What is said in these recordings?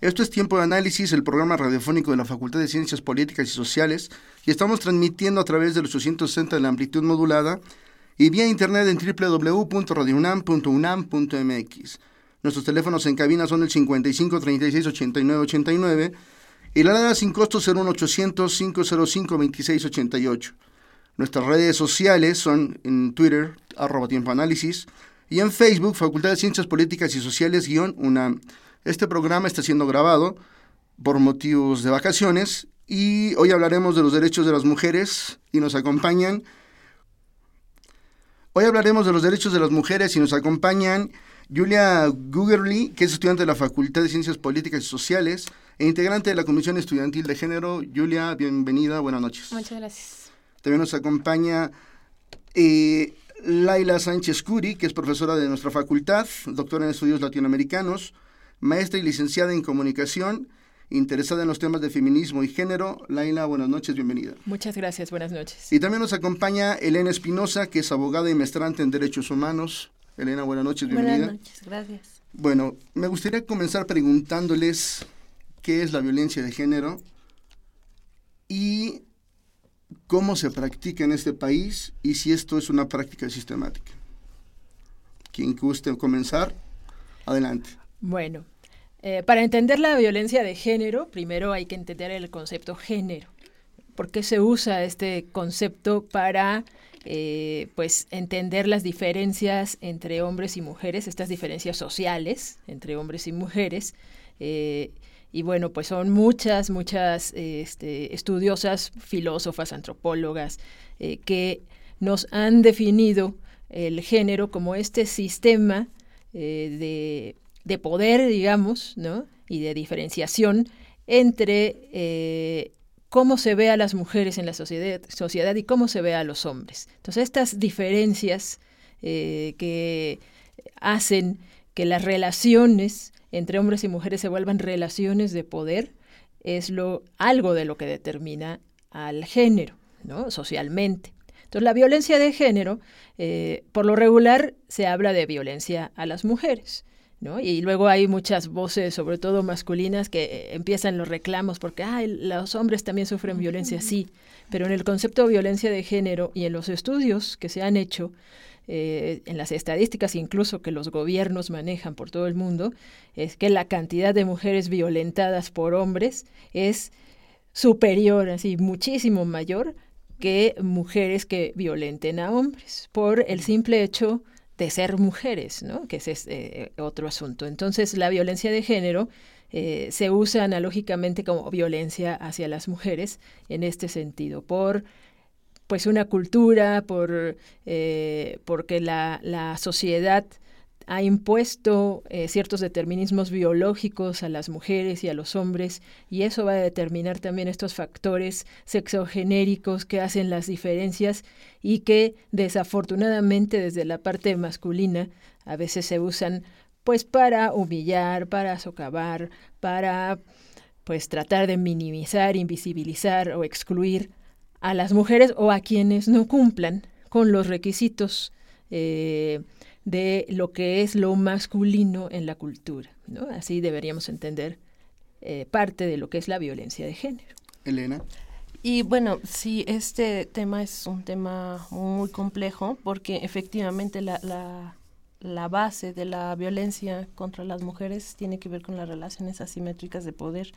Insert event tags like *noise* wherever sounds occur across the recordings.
Esto es Tiempo de Análisis, el programa radiofónico de la Facultad de Ciencias Políticas y Sociales, y estamos transmitiendo a través de los 860 de la amplitud modulada y vía internet en www.radiounam.unam.mx. Nuestros teléfonos en cabina son el 55 36 89 89 y la alada sin costo 01800 505 26 88. Nuestras redes sociales son en Twitter, arroba tiempo análisis, y en Facebook, Facultad de Ciencias Políticas y Sociales, guion UNAM. Este programa está siendo grabado por motivos de vacaciones y hoy hablaremos de los derechos de las mujeres y nos acompañan Hoy hablaremos de los derechos de las mujeres y nos acompañan Julia Gugerli, que es estudiante de la Facultad de Ciencias Políticas y Sociales e integrante de la Comisión Estudiantil de Género. Julia, bienvenida, buenas noches. Muchas gracias. También nos acompaña eh, Laila Sánchez Curi, que es profesora de nuestra facultad, doctora en estudios latinoamericanos, maestra y licenciada en comunicación interesada en los temas de feminismo y género. Laila, buenas noches, bienvenida. Muchas gracias, buenas noches. Y también nos acompaña Elena Espinosa, que es abogada y maestrante en Derechos Humanos. Elena, buenas noches, bienvenida. Buenas noches, gracias. Bueno, me gustaría comenzar preguntándoles qué es la violencia de género y cómo se practica en este país y si esto es una práctica sistemática. Quien guste comenzar, adelante. Bueno, eh, para entender la violencia de género, primero hay que entender el concepto género. ¿Por qué se usa este concepto para eh, pues entender las diferencias entre hombres y mujeres, estas diferencias sociales entre hombres y mujeres? Eh, y bueno, pues son muchas, muchas este, estudiosas, filósofas, antropólogas, que nos han definido el género como este sistema de de poder, digamos, ¿no? y de diferenciación entre eh, cómo se ve a las mujeres en la sociedad, sociedad, y cómo se ve a los hombres. Entonces, estas diferencias eh, que hacen que las relaciones entre hombres y mujeres se vuelvan relaciones de poder es lo, algo de lo que determina al género, ¿no? socialmente. Entonces, la violencia de género, eh, por lo regular, se habla de violencia a las mujeres. Y luego hay muchas voces, sobre todo masculinas, que eh, empiezan los reclamos porque los hombres también sufren violencia, sí, pero en el concepto de violencia de género y en los estudios que se han hecho, eh, en las estadísticas incluso que los gobiernos manejan por todo el mundo, es que la cantidad de mujeres violentadas por hombres es superior, así muchísimo mayor que mujeres que violenten a hombres, por el simple hecho de ser mujeres, ¿no? que es eh, otro asunto. Entonces, la violencia de género eh, se usa analógicamente como violencia hacia las mujeres en este sentido, por pues una cultura, por eh, porque la, la sociedad ha impuesto eh, ciertos determinismos biológicos a las mujeres y a los hombres y eso va a determinar también estos factores sexogenéricos que hacen las diferencias y que desafortunadamente desde la parte masculina a veces se usan pues para humillar, para socavar, para pues tratar de minimizar, invisibilizar o excluir a las mujeres o a quienes no cumplan con los requisitos eh, de lo que es lo masculino en la cultura. ¿no? Así deberíamos entender eh, parte de lo que es la violencia de género. Elena. Y bueno, sí, este tema es un tema muy complejo porque efectivamente la, la, la, base de la violencia contra las mujeres tiene que ver con las relaciones asimétricas de poder,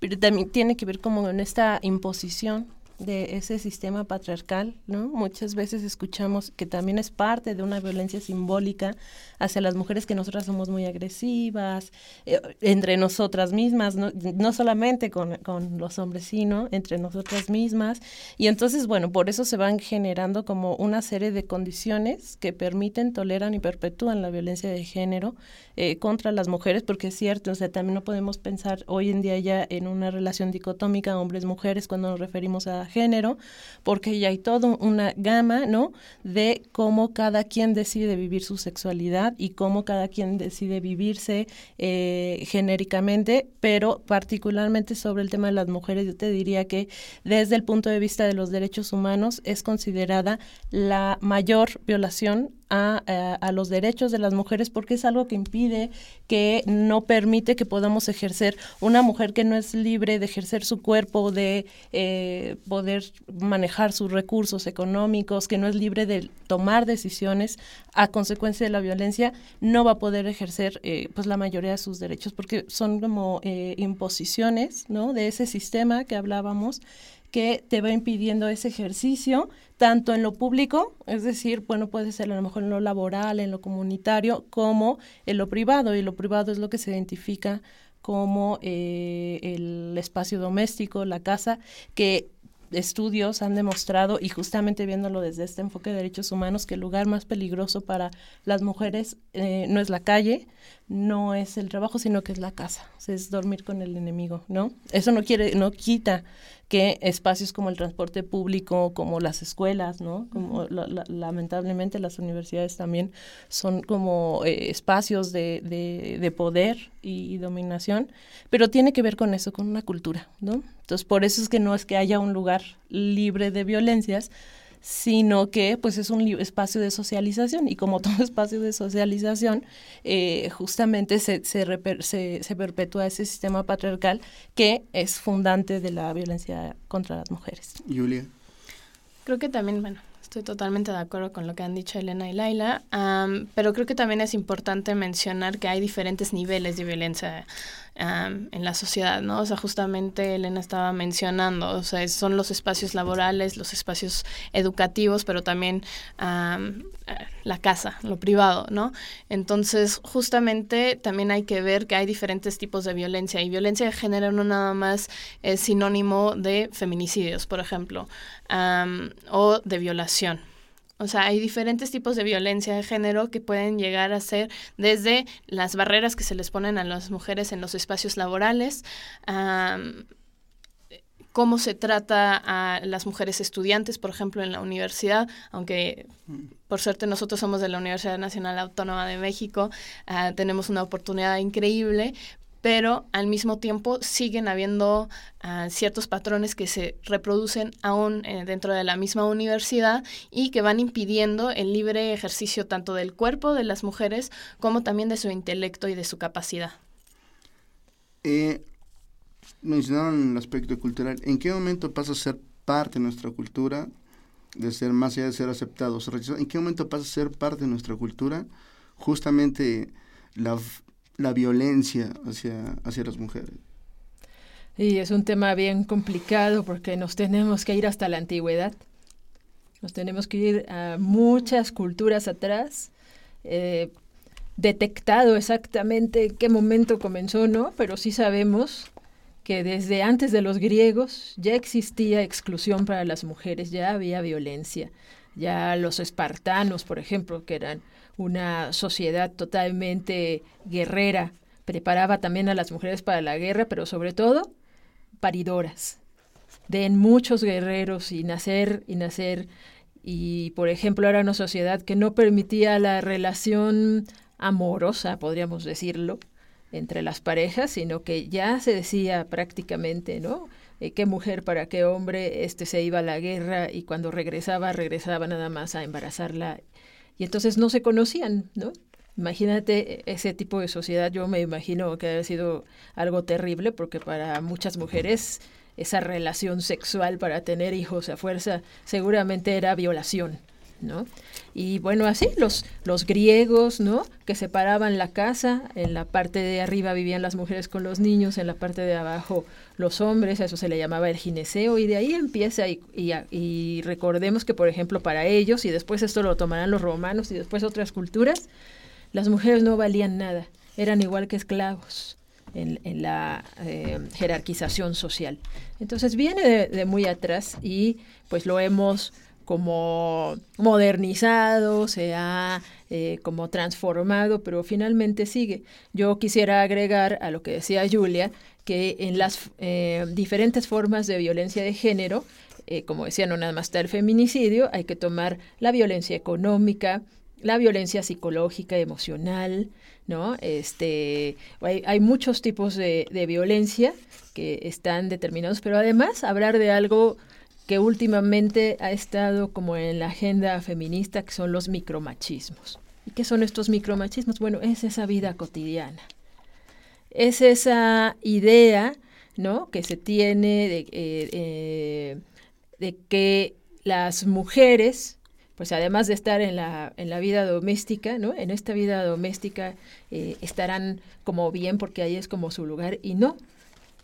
pero también tiene que ver como en esta imposición de ese sistema patriarcal, ¿no? Muchas veces escuchamos que también es parte de una violencia simbólica hacia las mujeres que nosotras somos muy agresivas, eh, entre nosotras mismas, no, no solamente con, con, los hombres, sino entre nosotras mismas. Y entonces, bueno, por eso se van generando como una serie de condiciones que permiten, toleran y perpetúan la violencia de género eh, contra las mujeres, porque es cierto, o sea, también no podemos pensar hoy en día ya en una relación dicotómica hombres-mujeres cuando nos referimos a género, porque ya hay toda una gama, ¿no? De cómo cada quien decide vivir su sexualidad y cómo cada quien decide vivirse eh, genéricamente, pero particularmente sobre el tema de las mujeres, yo te diría que desde el punto de vista de los derechos humanos es considerada la mayor violación a, a, los derechos de las mujeres porque es algo que impide, que no permite que podamos ejercer una mujer que no es libre de ejercer su cuerpo, de eh, poder manejar sus recursos económicos, que no es libre de tomar decisiones a consecuencia de la violencia, no va a poder ejercer eh, pues la mayoría de sus derechos porque son como eh, imposiciones ¿no? de ese sistema que hablábamos que te va impidiendo ese ejercicio, tanto en lo público, es decir, bueno, puede ser a lo mejor en lo laboral, en lo comunitario, como en lo privado, y lo privado es lo que se identifica como eh, el espacio doméstico, la casa, que estudios han demostrado, y justamente viéndolo desde este enfoque de derechos humanos, que el lugar más peligroso para las mujeres eh, no es la calle, no es el trabajo, sino que es la casa, es dormir con el enemigo, ¿no? Eso no quiere, no quita que espacios como el transporte público, como las escuelas, ¿no? Como lamentablemente las universidades también son como eh, espacios de, de, poder y, dominación, pero tiene que ver con eso, con una cultura, ¿no? Entonces, por eso es que no es que haya un lugar libre de violencias, sino que pues es un espacio de socialización y como *laughs* todo espacio de socialización, eh, justamente se, se, se, perpetúa ese sistema patriarcal que es fundante de la violencia contra las mujeres. Julia. Creo que también, bueno, estoy totalmente de acuerdo con lo que han dicho Elena y Laila, pero creo que también es importante mencionar que hay diferentes niveles de violencia en la sociedad, ¿no? O sea, justamente Elena estaba mencionando, o sea, son los espacios laborales, los espacios educativos, pero también la casa, lo privado, ¿no? Entonces, justamente también hay que ver que hay diferentes tipos de violencia y violencia de género no nada más es sinónimo de feminicidios, por ejemplo, o de violación. O sea, hay diferentes tipos de violencia de género que pueden llegar a ser desde las barreras que se les ponen a las mujeres en los espacios laborales, cómo se trata a las mujeres estudiantes, por ejemplo, en la universidad, aunque por suerte nosotros somos de la Universidad Nacional Autónoma de México, ah, tenemos una oportunidad increíble, pero al mismo tiempo siguen habiendo uh, ciertos patrones que se reproducen aún eh, dentro de la misma universidad y que van impidiendo el libre ejercicio tanto del cuerpo de las mujeres como también de su intelecto y de su capacidad. Eh, mencionaron el aspecto cultural. ¿En qué momento pasa a ser parte de nuestra cultura, de ser más allá de ser aceptados? ¿En qué momento pasa a ser parte de nuestra cultura justamente la la violencia hacia, hacia las mujeres. Y es un tema bien complicado porque nos tenemos que ir hasta la antigüedad. Nos tenemos que ir a muchas culturas atrás, eh, detectado exactamente en qué momento comenzó, ¿no? Pero sí sabemos que desde antes de los griegos ya existía exclusión para las mujeres, ya había violencia. Ya los espartanos, por ejemplo, que eran una sociedad totalmente guerrera, preparaba también a las mujeres para la guerra, pero sobre todo paridoras. Den muchos guerreros y nacer y nacer. Y, por ejemplo, era una sociedad que no permitía la relación amorosa, podríamos decirlo, entre las parejas, sino que ya se decía prácticamente, ¿no? Eh, qué mujer para qué hombre, este se iba a la guerra y cuando regresaba, regresaba nada más a embarazarla y entonces no se conocían, ¿no? Imagínate ese tipo de sociedad, yo me imagino que ha sido algo terrible porque para muchas mujeres esa relación sexual para tener hijos a fuerza seguramente era violación. Y bueno, así los, los griegos, ¿no? Que separaban la casa, en la parte de arriba vivían las mujeres con los niños, en la parte de abajo los hombres, a eso se le llamaba el gineceo, y de ahí empieza, y, y recordemos que, por ejemplo, para ellos, y después esto lo tomarán los romanos y después otras culturas, las mujeres no valían nada, eran igual que esclavos en, la eh, jerarquización social. Entonces viene de, muy atrás y pues lo hemos como modernizado, se ha eh, como transformado, pero finalmente sigue. Yo quisiera agregar a lo que decía Julia, que en las eh, diferentes formas de violencia de género, como decía, no nada más está el feminicidio, hay que tomar la violencia económica, la violencia psicológica, emocional, ¿no? Este, hay, muchos tipos de, violencia que están determinados, pero además hablar de algo que últimamente ha estado como en la agenda feminista, que son los micromachismos. ¿Y qué son estos micromachismos? Bueno, es esa vida cotidiana. Es esa idea, ¿no? Que se tiene de, eh, eh, que las mujeres pues además de estar en la, en la vida doméstica, ¿no? En esta vida doméstica eh, estarán como bien porque ahí es como su lugar y no.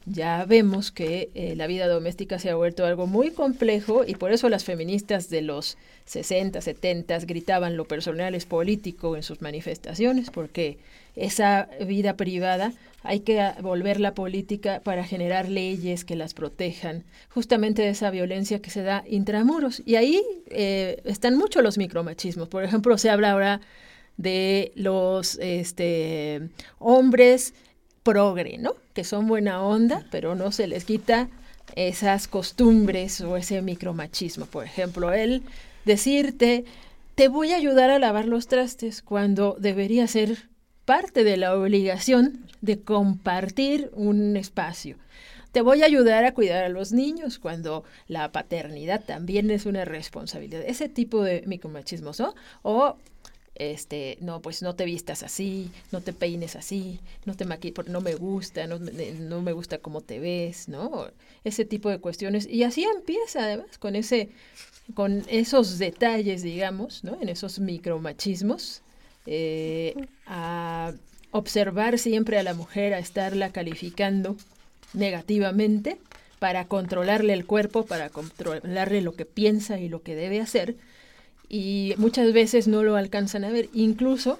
Ya vemos que eh, la vida doméstica se ha vuelto algo muy complejo y por eso las feministas de los 60, 70 gritaban lo personal es político en sus manifestaciones, porque esa vida privada hay que volver la política para generar leyes que las protejan justamente de esa violencia que se da intramuros. Y ahí eh, están muchos los micromachismos. Por ejemplo, se habla ahora de los este, hombres progre, ¿no? Que son buena onda, pero no se les quita esas costumbres o ese micromachismo. Por ejemplo, él decirte, te voy a ayudar a lavar los trastes cuando debería ser parte de la obligación de compartir un espacio. Te voy a ayudar a cuidar a los niños cuando la paternidad también es una responsabilidad. Ese tipo de micromachismos, ¿no? O este, no, pues no te vistas así, no te peines así, no te maquilles no me gusta, no, no, me gusta cómo te ves, ¿no? Ese tipo de cuestiones. Y así empieza además con ese, con esos detalles, digamos, ¿no? En esos micromachismos eh, a observar siempre a la mujer, a estarla calificando negativamente para controlarle el cuerpo, para controlarle lo que piensa y lo que debe hacer. Y muchas veces no lo alcanzan a ver. Incluso,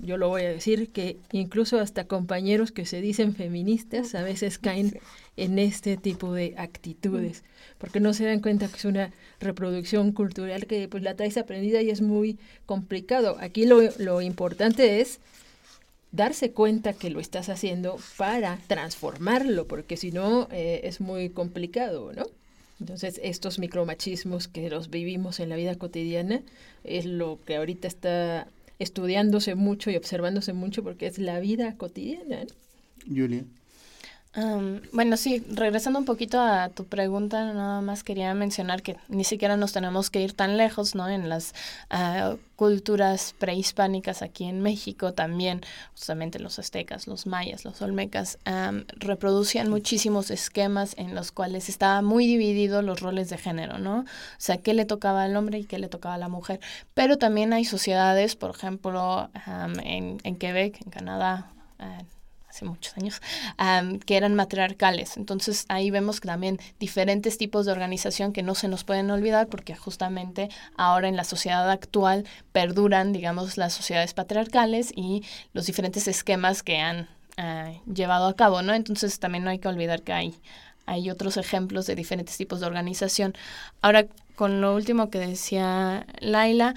yo lo voy a decir, que incluso hasta compañeros que se dicen feministas a veces *laughs* caen en este tipo de actitudes porque no se dan cuenta que es una reproducción cultural que pues la traes aprendida y es muy complicado. Aquí lo, lo importante es darse cuenta que lo estás haciendo para transformarlo, porque si no eh, es muy complicado, ¿no? Entonces, estos micromachismos que los vivimos en la vida cotidiana es lo que ahorita está estudiándose mucho y observándose mucho porque es la vida cotidiana. Julia bueno, sí, regresando un poquito a tu pregunta, nada más quería mencionar que ni siquiera nos tenemos que ir tan lejos, ¿no? En las ah, culturas prehispánicas aquí en México también, justamente los aztecas, los mayas, los olmecas, reproducían muchísimos esquemas en los cuales estaba muy dividido los roles de género, ¿no? O sea, qué le tocaba al hombre y qué le tocaba a la mujer. Pero también hay sociedades, por ejemplo, en, en Quebec, en Canadá, hace muchos años, que eran matriarcales. Entonces ahí vemos también diferentes tipos de organización que no se nos pueden olvidar porque justamente ahora en la sociedad actual perduran, digamos, las sociedades patriarcales y los diferentes esquemas que han ah, llevado a cabo, ¿no? Entonces también no hay que olvidar que hay, hay otros ejemplos de diferentes tipos de organización. Ahora, con lo último que decía Laila,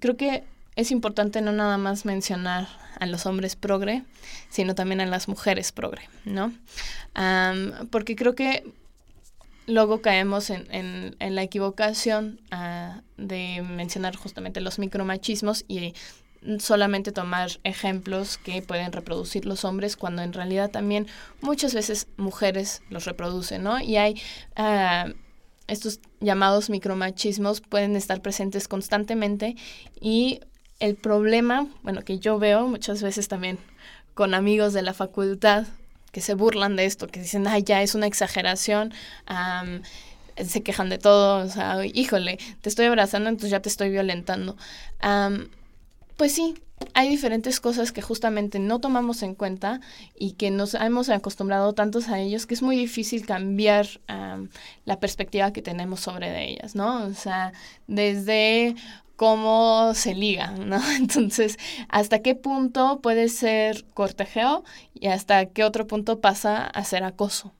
creo que es importante no nada más mencionar a los hombres progre, sino también a las mujeres progre, ¿no? porque creo que luego caemos en, en, la equivocación ah, de mencionar justamente los micromachismos y solamente tomar ejemplos que pueden reproducir los hombres cuando en realidad también muchas veces mujeres los reproducen, ¿no? Y hay... Ah, estos llamados micromachismos pueden estar presentes constantemente y el problema, bueno, que yo veo muchas veces también con amigos de la facultad que se burlan de esto, que dicen, ay, ya es una exageración, se quejan de todo, o sea, híjole, te estoy abrazando, entonces ya te estoy violentando. Pues sí, hay diferentes cosas que justamente no tomamos en cuenta y que nos hemos acostumbrado tantos a ellos que es muy difícil cambiar la perspectiva que tenemos sobre ellas, ¿no? O sea, desde cómo se liga, *laughs* ¿no? Entonces, ¿hasta qué punto puede ser cortejeo y hasta qué otro punto pasa a ser acoso?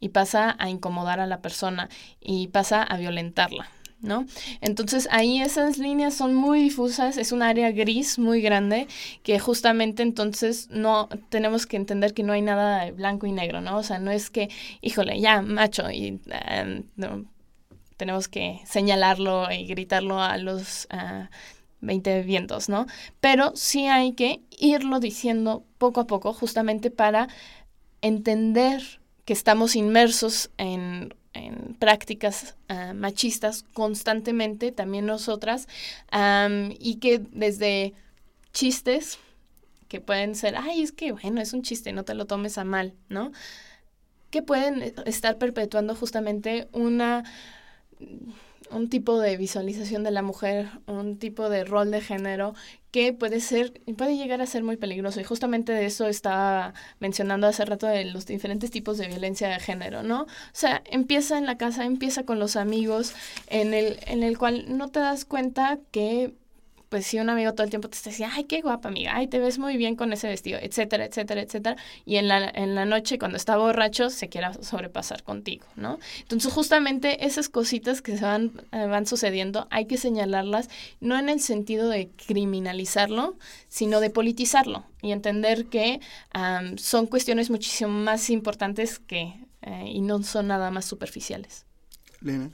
Y pasa a incomodar a la persona y pasa a violentarla, ¿no? Entonces ahí esas líneas son muy difusas, es un área gris muy grande que justamente entonces no tenemos que entender que no hay nada blanco y negro, ¿no? O sea, no es que, híjole, ya, macho, y em, tenemos que señalarlo y gritarlo a los... 20 vientos, ¿no? Pero sí hay que irlo diciendo poco a poco justamente para entender que estamos inmersos en en prácticas ah, machistas constantemente, también nosotras, y que desde chistes, que pueden ser, ay, es que bueno, es un chiste, no te lo tomes a mal, ¿no? Que pueden estar perpetuando justamente una un tipo de visualización de la mujer, un tipo de rol de género que puede ser, puede llegar a ser muy peligroso. Y justamente de eso estaba mencionando hace rato de los diferentes tipos de violencia de género, ¿no? O sea, empieza en la casa, empieza con los amigos, en el, en el cual no te das cuenta que pues si un amigo todo el tiempo te está diciendo, ay, qué guapa amiga, ay, te ves muy bien con ese vestido, etcétera, etcétera, etcétera, y en la, en la noche cuando está borracho se quiera sobrepasar contigo, ¿no? Entonces justamente esas cositas que se van, eh, van sucediendo hay que señalarlas, no en el sentido de criminalizarlo, sino de politizarlo y entender que son cuestiones muchísimo más importantes que, eh, y no son nada más superficiales. Lena.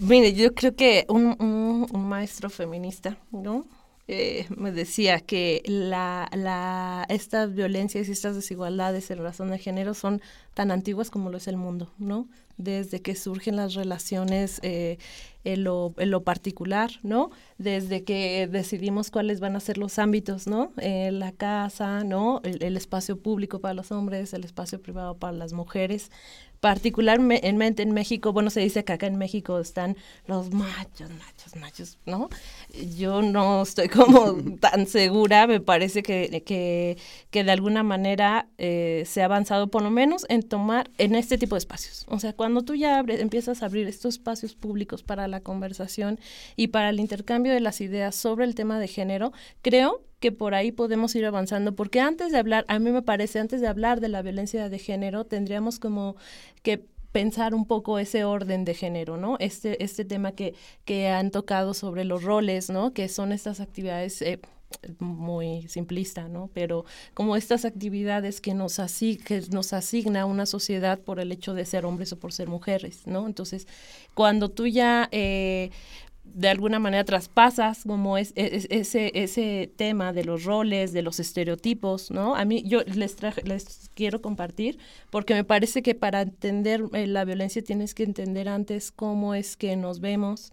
Mire, yo creo que un, un, maestro feminista, ¿no? Eh, me decía que la, la, estas violencias y estas desigualdades en razón de género son tan antiguas como lo es el mundo, ¿no? Desde que surgen las relaciones eh, en, lo, en, lo, particular, ¿no? Desde que decidimos cuáles van a ser los ámbitos, ¿no? Eh, la casa, ¿no? el, espacio público para los hombres, el espacio privado para las mujeres, particularmente en México, bueno, se dice que acá en México están los machos, machos, machos, ¿no? Yo no estoy como *laughs* tan segura, me parece que, que, que de alguna manera eh, se ha avanzado por lo menos en tomar en este tipo de espacios. O sea, cuando tú ya empiezas a abrir estos espacios públicos para la conversación y para el intercambio de las ideas sobre el tema de género, creo que por ahí podemos ir avanzando, porque antes de hablar, a mí me parece, antes de hablar de la violencia de género, tendríamos como que pensar un poco ese orden de género, ¿no? Este, este tema que, que han tocado sobre los roles, ¿no? Que son estas actividades eh, muy simplista, ¿no? Pero como estas actividades que nos, que nos asigna una sociedad por el hecho de ser hombres o por ser mujeres, ¿no? Entonces, cuando tú ya eh, de alguna manera traspasas como es, ese, ese tema de los roles, de los estereotipos, ¿no? A mí yo les, les quiero compartir porque me parece que para entender eh, la violencia tienes que entender antes cómo es que nos vemos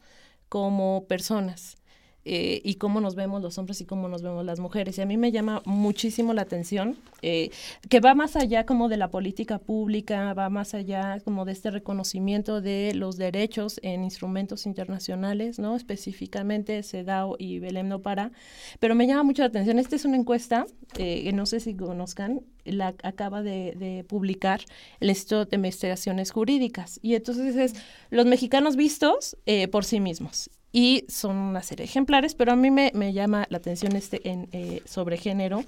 como personas. Eh, y cómo nos vemos los hombres y cómo nos vemos las mujeres. Y a mí me llama muchísimo la atención, eh, que va más allá como de la política pública, va más allá como de este reconocimiento de los derechos en instrumentos internacionales, ¿no? Específicamente CEDAW y Belém no para. Pero me llama mucho la atención, esta es una encuesta, eh, que no sé si conozcan, la acaba de, publicar el Instituto de Investigaciones Jurídicas. Y entonces es los mexicanos vistos por sí mismos y son una serie de ejemplares, pero a mí me, llama la atención este eh, sobre género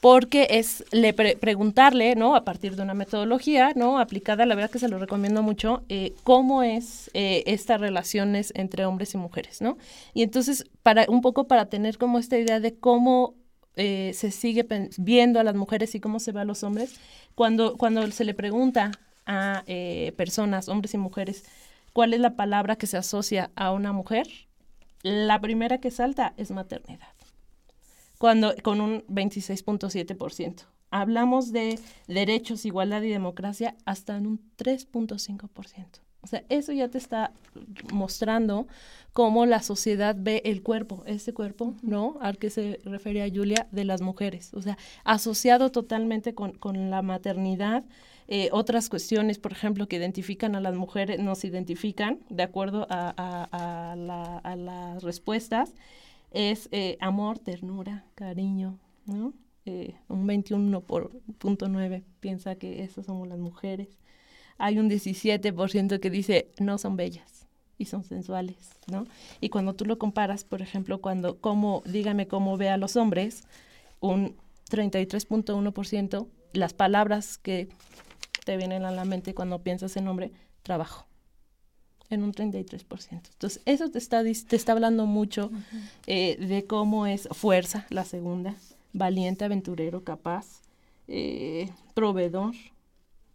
porque es le preguntarle, ¿no? A partir de una metodología, ¿no? Aplicada, la verdad que se lo recomiendo mucho, eh, cómo es eh, estas relaciones entre hombres y mujeres, ¿no? Y entonces, para un poco para tener como esta idea de cómo se sigue viendo a las mujeres y cómo se ve a los hombres, cuando, cuando se le pregunta a personas, hombres y mujeres, ¿Cuál es la palabra que se asocia a una mujer? La primera que salta es maternidad, cuando, con un 26.7%. Hablamos de derechos, igualdad y democracia hasta en un 3.5%. O sea, eso ya te está mostrando cómo la sociedad ve el cuerpo, ese cuerpo, ¿no? Al que se refería Julia, de las mujeres. O sea, asociado totalmente con, con la maternidad. Eh, otras cuestiones, por ejemplo, que identifican a las mujeres, nos identifican, de acuerdo a, a, la, a las respuestas, es eh, amor, ternura, cariño, ¿no? Eh, un 21.9 piensa que esas somos las mujeres. Hay un 17% que dice no son bellas y son sensuales, ¿no? Y cuando tú lo comparas, por ejemplo, cuando, como, dígame cómo ve a los hombres, un 33.1%, las palabras que te vienen a la mente cuando piensas en hombre, trabajo, en un 33%. Entonces, eso te está, te está hablando mucho eh, de cómo es fuerza, la segunda, valiente, aventurero, capaz, eh, proveedor,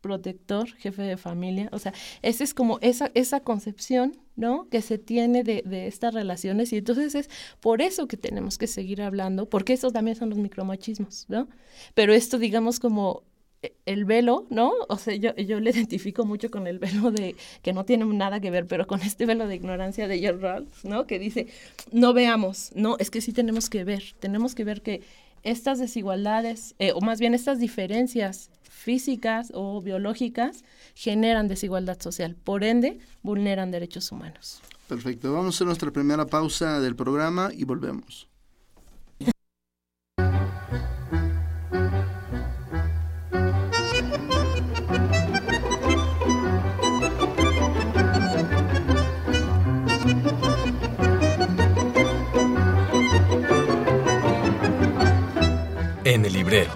protector, jefe de familia. O sea, esa es como esa, esa concepción, ¿no? Que se tiene de, de, estas relaciones. Y entonces es por eso que tenemos que seguir hablando, porque esos también son los micromachismos, ¿no? Pero esto, digamos, como el velo, ¿no? O sea, yo, yo le *laughs* identifico mucho con el velo de, que no tiene nada que ver, pero con este velo de ignorancia de George Rawls, ¿no? Que dice, no veamos, no, es que sí tenemos que ver, tenemos que ver que estas desigualdades, eh, o más bien estas diferencias físicas o biológicas, generan desigualdad social. Por ende, vulneran derechos humanos. Perfecto. Vamos a nuestra primera pausa del programa y volvemos. En el librero.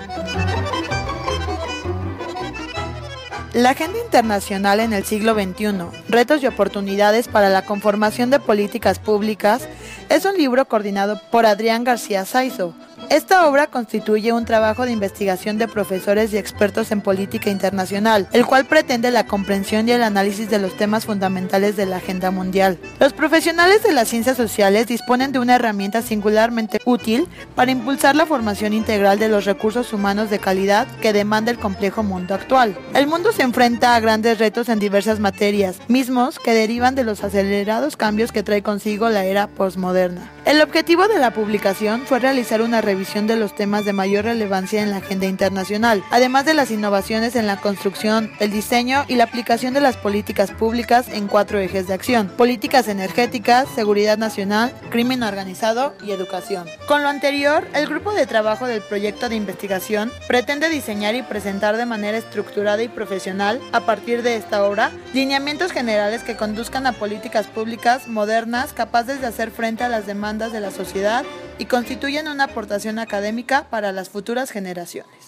La Agenda Internacional en el siglo XXI, Retos y Oportunidades para la Conformación de Políticas Públicas, es un libro coordinado por Adrián García Saizo, esta obra constituye un trabajo de investigación de profesores y expertos en política internacional, el cual pretende la comprensión y el análisis de los temas fundamentales de la agenda mundial. Los profesionales de las ciencias sociales disponen de una herramienta singularmente útil para impulsar la formación integral de los recursos humanos de calidad que demanda el complejo mundo actual. El mundo se enfrenta a grandes retos en diversas materias, mismos que derivan de los acelerados cambios que trae consigo la era postmoderna. El objetivo de la publicación fue realizar una revisión de los temas de mayor relevancia en la agenda internacional, además de las innovaciones en la construcción, el diseño y la aplicación de las políticas públicas en cuatro ejes de acción, políticas energéticas, seguridad nacional, crimen organizado y educación. Con lo anterior, el grupo de trabajo del proyecto de investigación pretende diseñar y presentar de manera estructurada y profesional, a partir de esta obra, lineamientos generales que conduzcan a políticas públicas modernas capaces de hacer frente a las demandas de la sociedad y constituyen una aportación académica para las futuras generaciones.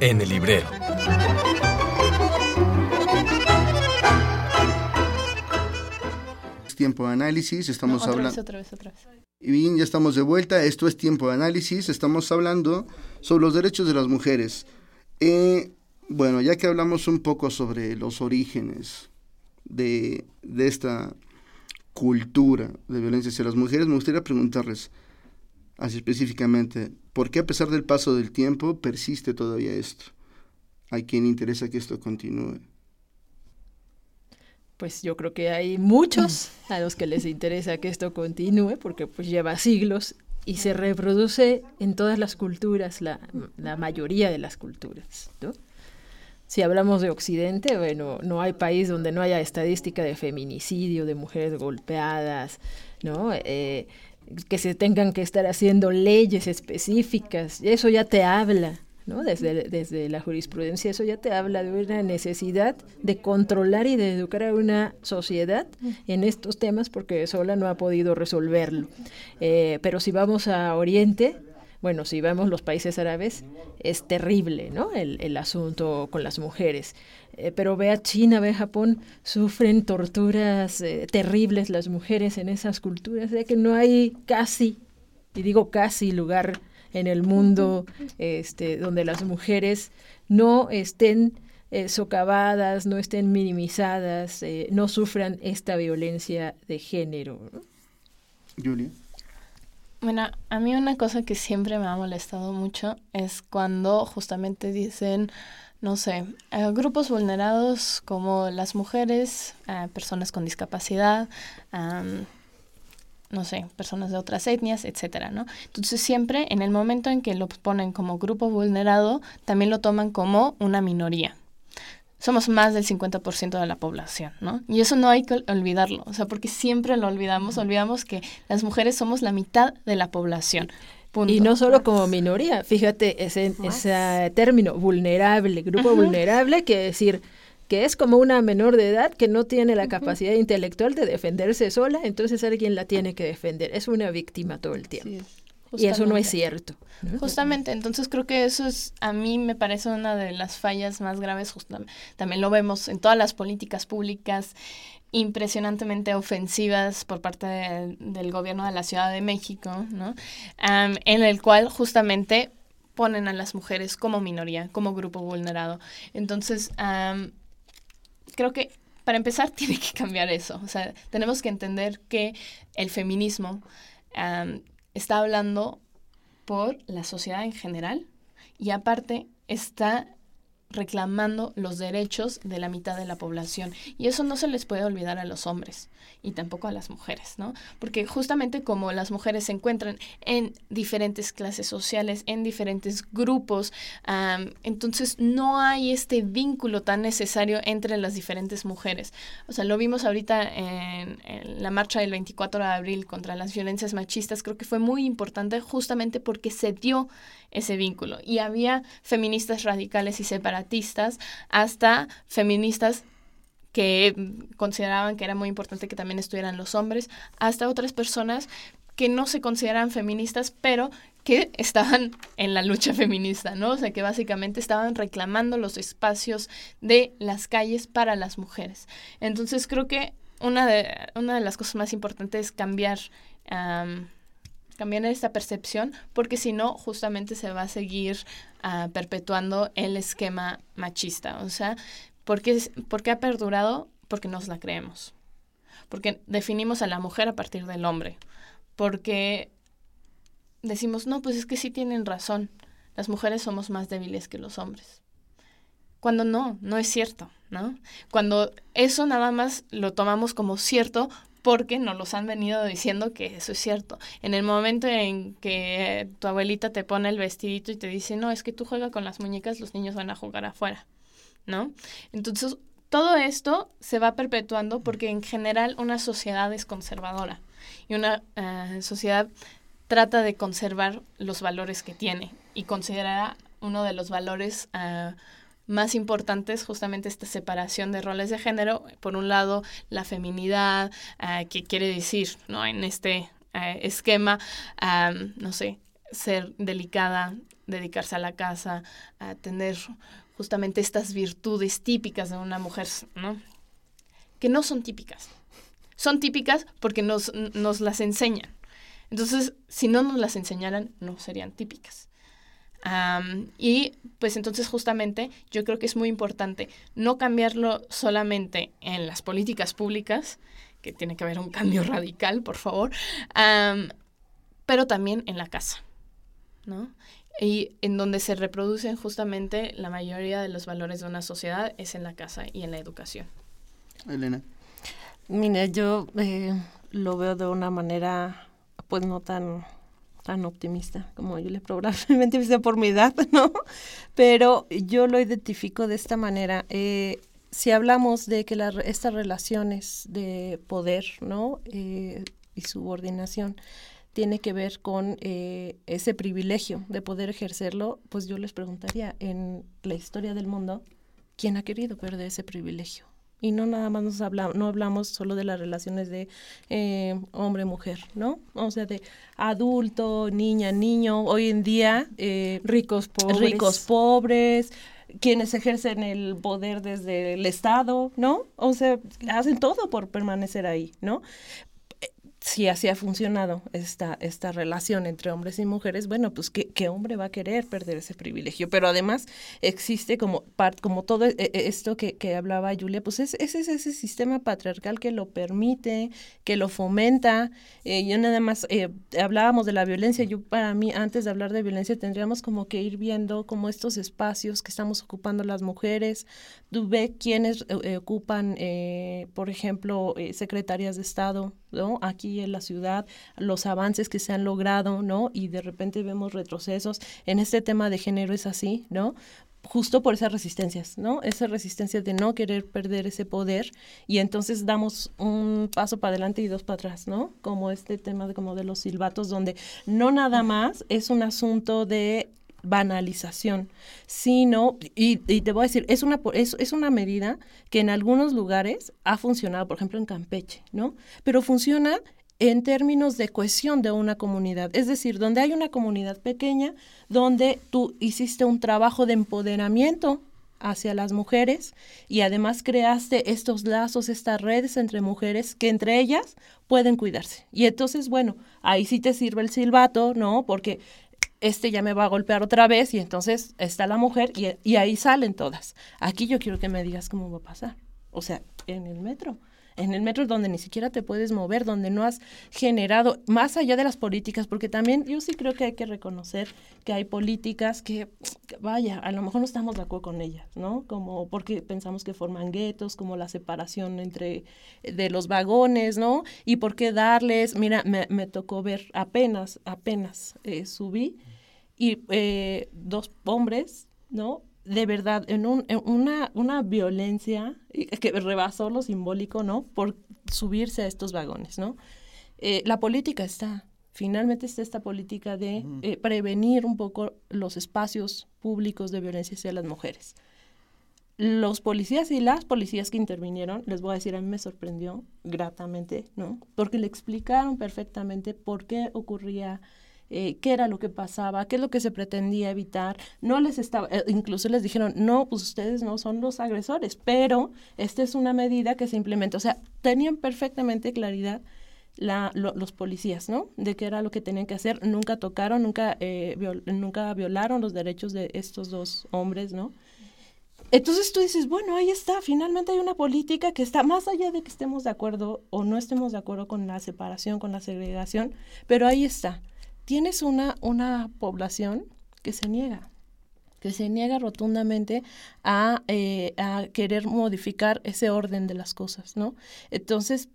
En el librero. tiempo de análisis, estamos No, otra vez, hablando... otra vez, otra vez. Y bien, ya estamos de vuelta. Esto es tiempo de análisis. Estamos hablando sobre los derechos de las mujeres. Eh, bueno, ya que hablamos un poco sobre los orígenes de, esta cultura de violencia hacia las mujeres, me gustaría preguntarles así específicamente, ¿por qué a pesar del paso del tiempo persiste todavía esto? ¿A quién interesa que esto continúe? Pues yo creo que hay muchos a los que les interesa que esto continúe porque pues lleva siglos y se reproduce en todas las culturas, la, la mayoría de las culturas. ¿no? Si hablamos de Occidente, bueno, no hay país donde no haya estadística de feminicidio, de mujeres golpeadas, ¿no? Eh, que se tengan que estar haciendo leyes específicas, eso ya te habla ¿no? Desde, desde la jurisprudencia eso ya te habla de una necesidad de controlar y de educar a una sociedad en estos temas porque sola no ha podido resolverlo. Eh, pero si vamos a Oriente, bueno, si vemos los países árabes, es terrible, ¿no? El, el asunto con las mujeres. Eh, pero ve a China, ve a Japón, sufren torturas eh, terribles las mujeres en esas culturas, de que no hay casi, y digo casi, lugar en el mundo este, donde las mujeres no estén eh, socavadas, no estén minimizadas, eh, no sufran esta violencia de género. Julia. Bueno, a mí una cosa que siempre me ha molestado mucho es cuando justamente dicen, no sé, eh, grupos vulnerados como las mujeres, eh, personas con discapacidad, no sé, personas de otras etnias, etcétera, ¿no? Entonces siempre en el momento en que lo ponen como grupo vulnerado, también lo toman como una minoría somos más del 50% de la población, ¿no? Y eso no hay que olvidarlo, o sea, porque siempre lo olvidamos, olvidamos que las mujeres somos la mitad de la población. Y no solo como minoría, fíjate ese, ese término, vulnerable, grupo vulnerable, que decir que es como una menor de edad que no tiene la capacidad intelectual de defenderse sola, entonces alguien la tiene que defender. Es una víctima todo el tiempo. Y eso no es cierto. Justamente, entonces creo que eso es, a mí me parece una de las fallas más graves, también lo vemos en todas las políticas públicas impresionantemente ofensivas por parte del gobierno de la Ciudad de México, ¿no? en el cual justamente ponen a las mujeres como minoría, como grupo vulnerado. Entonces, creo que para empezar *laughs* tiene que cambiar eso. O sea, tenemos que entender que el feminismo está hablando por la sociedad en general y aparte está reclamando los derechos de la mitad de la población. Y eso no se les puede olvidar a los hombres y tampoco a las mujeres, ¿no? Porque justamente como las mujeres se encuentran en diferentes clases sociales, en diferentes grupos, entonces no hay este vínculo tan necesario entre las diferentes mujeres. O sea, lo vimos ahorita en, en la marcha del 24 de abril contra las violencias machistas, creo que fue muy importante justamente porque se dio ese vínculo. Y había feministas radicales y hasta feministas que consideraban que era muy importante que también estuvieran los hombres, hasta otras personas que no se consideran feministas, pero que estaban en la lucha feminista, ¿no? O sea, que básicamente estaban reclamando los espacios de las calles para las mujeres. Entonces, creo que una de, una de las cosas más importantes es cambiar cambiar esta percepción, porque si no, justamente se va a seguir uh, perpetuando el esquema machista. O sea, ¿por qué, ha perdurado? Porque nos la creemos. Porque definimos a la mujer a partir del hombre. Porque decimos, no, pues es que sí tienen razón. Las mujeres somos más débiles que los hombres. Cuando no, no es cierto, ¿no? Cuando eso nada más lo tomamos como cierto porque nos los han venido diciendo que eso es cierto. En el momento en que tu abuelita te pone el vestidito y te dice, no, es que tú juegas con las muñecas, los niños van a jugar afuera, ¿no? Entonces, todo esto se va perpetuando porque en general una sociedad es conservadora y una eh, sociedad trata de conservar los valores que tiene y considera uno de los valores uh, más importantes justamente esta separación de roles de género. Por un lado, la feminidad, uh, que quiere decir, ¿no? En este uh, esquema, no sé, ser delicada, dedicarse a la casa, a tener justamente estas virtudes típicas de una mujer, ¿no? Que no son típicas. Son típicas porque nos, nos las enseñan. Entonces, si no nos las enseñaran, no serían típicas y pues entonces justamente yo creo que es muy importante no cambiarlo solamente en las políticas públicas, que tiene que haber un cambio *laughs* radical, por favor, pero también en la casa, ¿no? Y en donde se reproducen justamente la mayoría de los valores de una sociedad es en la casa y en la educación. Elena. Mira, yo eh, lo veo de una manera pues no tan tan optimista como yo le probablemente *laughs* sea por mi edad, ¿no? Pero yo lo identifico de esta manera. Eh, si hablamos de que estas relaciones de poder, ¿no? Eh, y subordinación tiene que ver con eh, ese privilegio de poder ejercerlo, pues yo les preguntaría, en la historia del mundo, ¿quién ha querido perder ese privilegio? Y no nada más nos habla, no hablamos solo de las relaciones de eh, hombre-mujer, ¿no? O sea, de adulto, niña, niño, hoy en día... Eh, ricos, pobres. Ricos, pobres, quienes ejercen el poder desde el Estado, ¿no? O sea, hacen todo por permanecer ahí, ¿no? Si así ha funcionado esta, esta relación entre hombres y mujeres, bueno, pues ¿qué, ¿qué, hombre va a querer perder ese privilegio? Pero además existe como, como todo e, e, esto que, que hablaba Julia, pues es, es, ese sistema patriarcal que lo permite, que lo fomenta. Eh, yo nada más eh, hablábamos de la violencia, yo para mí antes de hablar de violencia tendríamos como que ir viendo como estos espacios que estamos ocupando las mujeres, tú ves quiénes eh, ocupan, por ejemplo, secretarias de Estado, ¿no? Aquí en la ciudad, los avances que se han logrado, ¿no? Y de repente vemos retrocesos. En este tema de género es así, ¿no? justo por esas resistencias, ¿no? Esa resistencia de no querer perder ese poder y entonces damos un paso para adelante y dos para atrás, ¿no? Como este tema de como de los silbatos donde no nada más es un asunto de banalización, sino, y, te voy a decir, es una, es, es una medida que en algunos lugares ha funcionado, por ejemplo en Campeche, ¿no? Pero funciona en términos de cohesión de una comunidad, es decir, donde hay una comunidad pequeña, donde tú hiciste un trabajo de empoderamiento hacia las mujeres y además creaste estos lazos, estas redes entre mujeres que entre ellas pueden cuidarse. Y entonces, bueno, ahí sí te sirve el silbato, ¿no? Porque este ya me va a golpear otra vez y entonces está la mujer y, ahí salen todas. Aquí yo quiero que me digas cómo va a pasar. O sea, en el metro. En el metro donde ni siquiera te puedes mover, donde no has generado, más allá de las políticas, porque también yo sí creo que hay que reconocer que hay políticas que, vaya, a lo mejor no estamos de acuerdo con ellas, ¿no? Como porque pensamos que forman guetos, como la separación entre de los vagones, ¿no? Y por qué darles, mira, me, me tocó ver apenas, apenas eh, subí y eh, dos hombres, ¿no? De verdad, en, un, una, una violencia que rebasó lo simbólico, ¿no? Por subirse a estos vagones, ¿no? Eh, la política está, finalmente está esta política de eh, prevenir un poco los espacios públicos de violencia hacia las mujeres. Los policías y las policías que intervinieron, les voy a decir, a mí me sorprendió gratamente, ¿no? Porque le explicaron perfectamente por qué ocurría eh, qué era lo que pasaba, qué es lo que se pretendía evitar. No les estaba, eh, incluso les dijeron, no, pues ustedes no son los agresores, pero esta es una medida que se implementa. O sea, tenían perfectamente claridad la, los policías, ¿no? De qué era lo que tenían que hacer. Nunca tocaron, nunca, eh, nunca violaron los derechos de estos dos hombres, ¿no? Entonces tú dices, bueno, ahí está, finalmente hay una política que está más allá de que estemos de acuerdo o no estemos de acuerdo con la separación, con la segregación, pero ahí está tienes una, una población que se niega, que se niega rotundamente a, eh, a querer modificar ese orden de las cosas, ¿no? Entonces,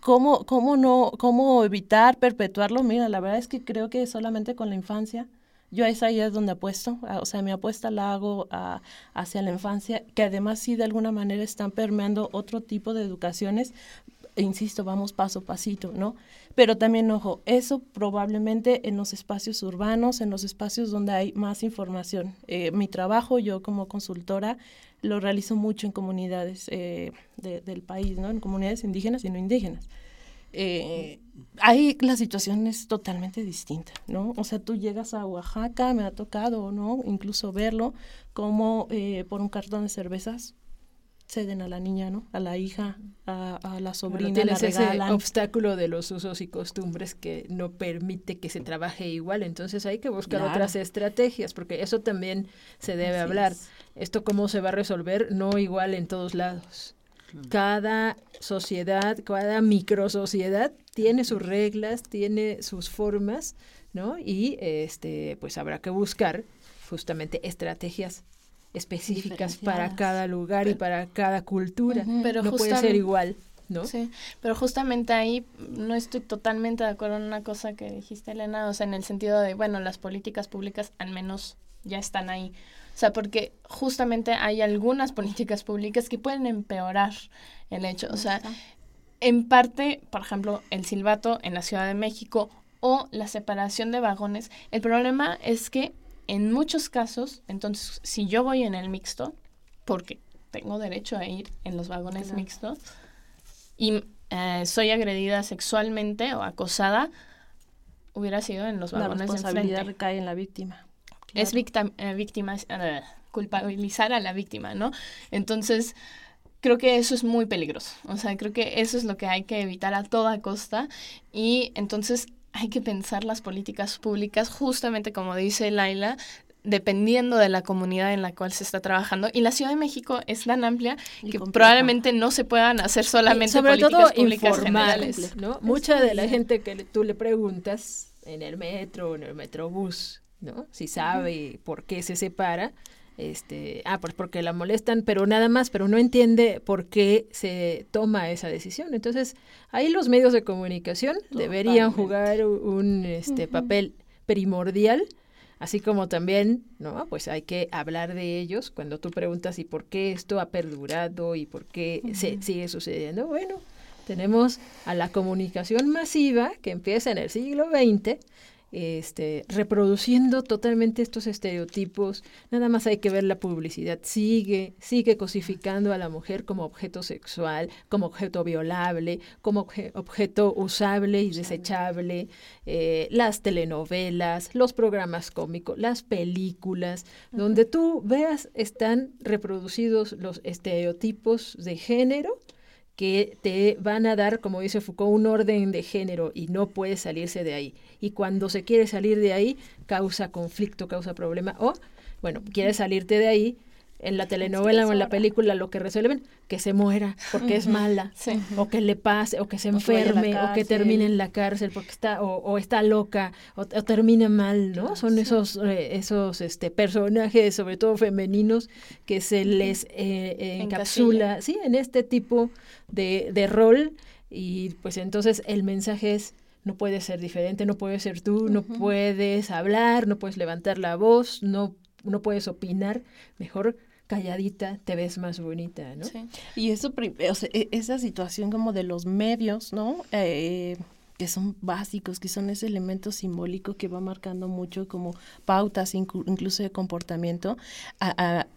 ¿cómo, cómo, no, ¿cómo evitar perpetuarlo? Mira, la verdad es que creo que solamente con la infancia, yo esa ahí es donde apuesto, o sea, mi apuesta la hago hacia la infancia, que además sí de alguna manera están permeando otro tipo de educaciones, e insisto, vamos paso a pasito, ¿no? Pero también, ojo, eso probablemente en los espacios urbanos, en los espacios donde hay más información. Eh, mi trabajo, yo como consultora, lo realizo mucho en comunidades eh, del país, ¿no? En comunidades indígenas y no indígenas. Eh, ahí la situación es totalmente distinta, ¿no? O sea, tú llegas a Oaxaca, me ha tocado, ¿no? Incluso verlo, como por un cartón de cervezas ceden a la niña, ¿no? A la hija, a, la sobrina, la regalan. ese obstáculo de los usos y costumbres que no permite que se trabaje igual. Entonces hay que buscar otras estrategias, porque eso también se debe hablar. Esto cómo se va a resolver, no igual en todos lados. Cada sociedad, cada microsociedad tiene sus reglas, tiene sus formas, ¿no? Y este, pues habrá que buscar justamente estrategias específicas para cada lugar y para cada cultura. Pero no puede ser igual. ¿No? Sí, pero justamente ahí no estoy totalmente de acuerdo en una cosa que dijiste, Elena, o sea, en el sentido de, bueno, las políticas públicas al menos ya están ahí. O sea, porque justamente hay algunas políticas públicas que pueden empeorar el hecho. O sea, en parte, por ejemplo, el silbato en la Ciudad de México o la separación de vagones, el problema es que en muchos casos, entonces, si yo voy en el mixto, porque tengo derecho a ir en los vagones mixtos, y eh, soy agredida sexualmente o acosada, hubiera sido en los vagones la responsabilidad recae en la víctima. Es víctima, eh, víctima eh, culpabilizar a la víctima, ¿no? Entonces, creo que eso es muy peligroso. O sea, creo que eso es lo que hay que evitar a toda costa y entonces hay que pensar las políticas públicas justamente como dice Laila, dependiendo de la comunidad en la cual se está trabajando. Y la Ciudad de México es tan amplia que probablemente no se puedan hacer solamente sobre políticas todo públicas generales. ¿no? Mucha de la gente que tú le preguntas en el metro, en el metrobús, ¿no? Si sabe por qué se separa, este, ah, pues porque la molestan, pero nada más, pero no entiende por qué se toma esa decisión. Entonces, ahí los medios de comunicación deberían jugar un este, papel primordial, así como también, ¿no? Pues hay que hablar de ellos cuando tú preguntas y por qué esto ha perdurado y por qué se sigue sucediendo. Bueno, tenemos a la comunicación masiva que empieza en el siglo XX este, reproduciendo totalmente estos estereotipos. Nada más hay que ver la publicidad. Sigue, sigue cosificando a la mujer como objeto sexual, como objeto violable, como objeto usable y desechable. Eh, las telenovelas, los programas cómicos, las películas, donde tú veas están reproducidos los estereotipos de género que te van a dar, como dice Foucault, un orden de género y no puedes salirse de ahí. Y cuando se quiere salir de ahí, causa conflicto, causa problema. O, bueno, quieres salirte de ahí, en la telenovela o en la película lo que resuelven, que se muera porque es mala, o que le pase, o que se enferme, o que termine en la cárcel porque está, o, está loca, o, termine mal, ¿no? Son esos, eh, esos este, personajes, sobre todo femeninos, que se les eh, encapsula, sí, en este tipo de, de rol, y pues entonces el mensaje es no puedes ser diferente, no puedes ser tú, no puedes hablar, no puedes levantar la voz, no, no puedes opinar, mejor calladita te ves más bonita, ¿no? Sí. Y eso, o sea, e, esa situación como de los medios, ¿no? Eh, que son básicos, que son ese elemento simbólico que va marcando mucho como pautas incluso de comportamiento.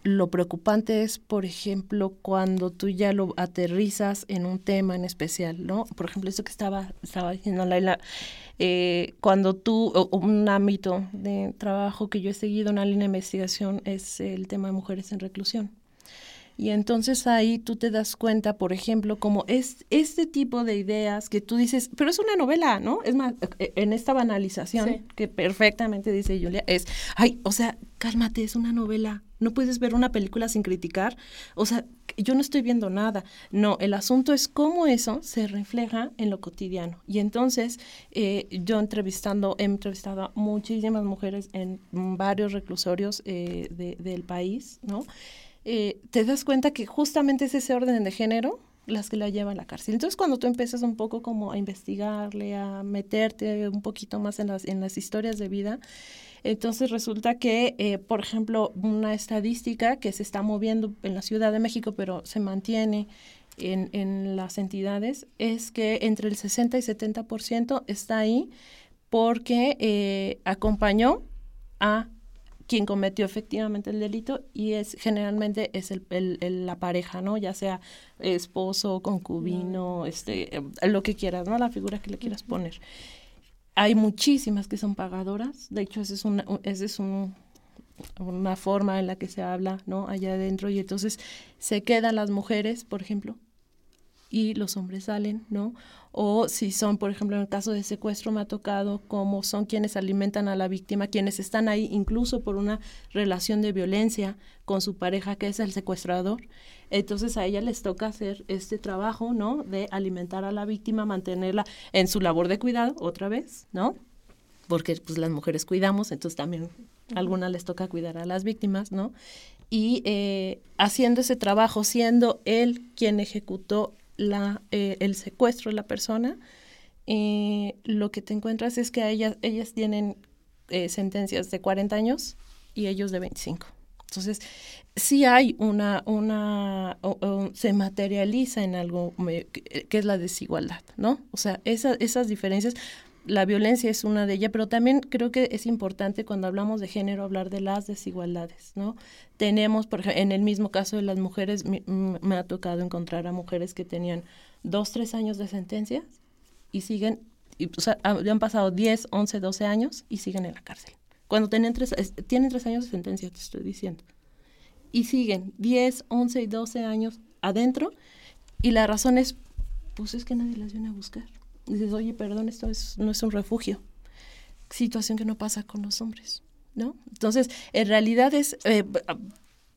lo preocupante es, por ejemplo, cuando tú ya lo aterrizas en un tema en especial, ¿no? Por ejemplo, eso que estaba, estaba diciendo Laila, eh, cuando tú, un ámbito de trabajo que yo he seguido, una línea de investigación, es el tema de mujeres en reclusión. Y entonces ahí tú te das cuenta, por ejemplo, como es este tipo de ideas que tú dices, pero es una novela, ¿no? Es más, e, en esta banalización que perfectamente dice Julia, es, ay, o sea, cálmate, es una novela, no puedes ver una película sin criticar, o sea, yo no estoy viendo nada. No, el asunto es cómo eso se refleja en lo cotidiano. Y entonces, eh, yo entrevistando, he entrevistado a muchísimas mujeres en varios reclusorios eh, del país, ¿no? Eh, te das cuenta que justamente es ese orden de género las que la llevan a la cárcel. Entonces, cuando tú empiezas un poco como a investigarle, a meterte un poquito más en las, en las historias de vida, entonces resulta que, eh, por ejemplo, una estadística que se está moviendo en la Ciudad de México, pero se mantiene en, en las entidades, es que entre el 60 y 70% está ahí porque eh, acompañó a quien cometió efectivamente el delito y es generalmente es el, el, la pareja, ¿no? Ya sea esposo, concubino, este, eh, lo que quieras, ¿no? La figura que le quieras poner. Hay muchísimas que son pagadoras, de hecho esa es una, ese es un, una forma en la que se habla, ¿no? Allá adentro y entonces se quedan las mujeres, por ejemplo, y los hombres salen, ¿no? O si son, por ejemplo, en el caso de secuestro me ha tocado como son quienes alimentan a la víctima, quienes están ahí incluso por una relación de violencia con su pareja que es el secuestrador. Entonces a ella les toca hacer este trabajo, ¿no? De alimentar a la víctima, mantenerla en su labor de cuidado, otra vez, ¿no? Porque pues las mujeres cuidamos, entonces también a algunas les toca cuidar a las víctimas, ¿no? Y eh, haciendo ese trabajo, siendo él quien ejecutó eh, el secuestro de la persona, eh, lo que te encuentras es que ellas, ellas tienen eh, sentencias de 40 años y ellos de 25. Entonces, sí hay una, una, se materializa en algo que, es la desigualdad, ¿no? O sea, esas diferencias la violencia es una de ellas, pero también creo que es importante cuando hablamos de género hablar de las desigualdades, ¿no? Tenemos, por ejemplo, en el mismo caso de las mujeres, me, ha tocado encontrar a mujeres que tenían dos, tres años de sentencia y siguen, y, o sea, han pasado 10, 11, 12 años y siguen en la cárcel. Cuando tienen tres, tienen tres años de sentencia, te estoy diciendo. Y siguen 10, 11 y 12 años adentro y la razón es, pues es que nadie las viene a buscar. Dices, oye, perdón, esto no es un refugio. Situación que no pasa con los hombres, ¿no? Entonces, en realidad es, eh,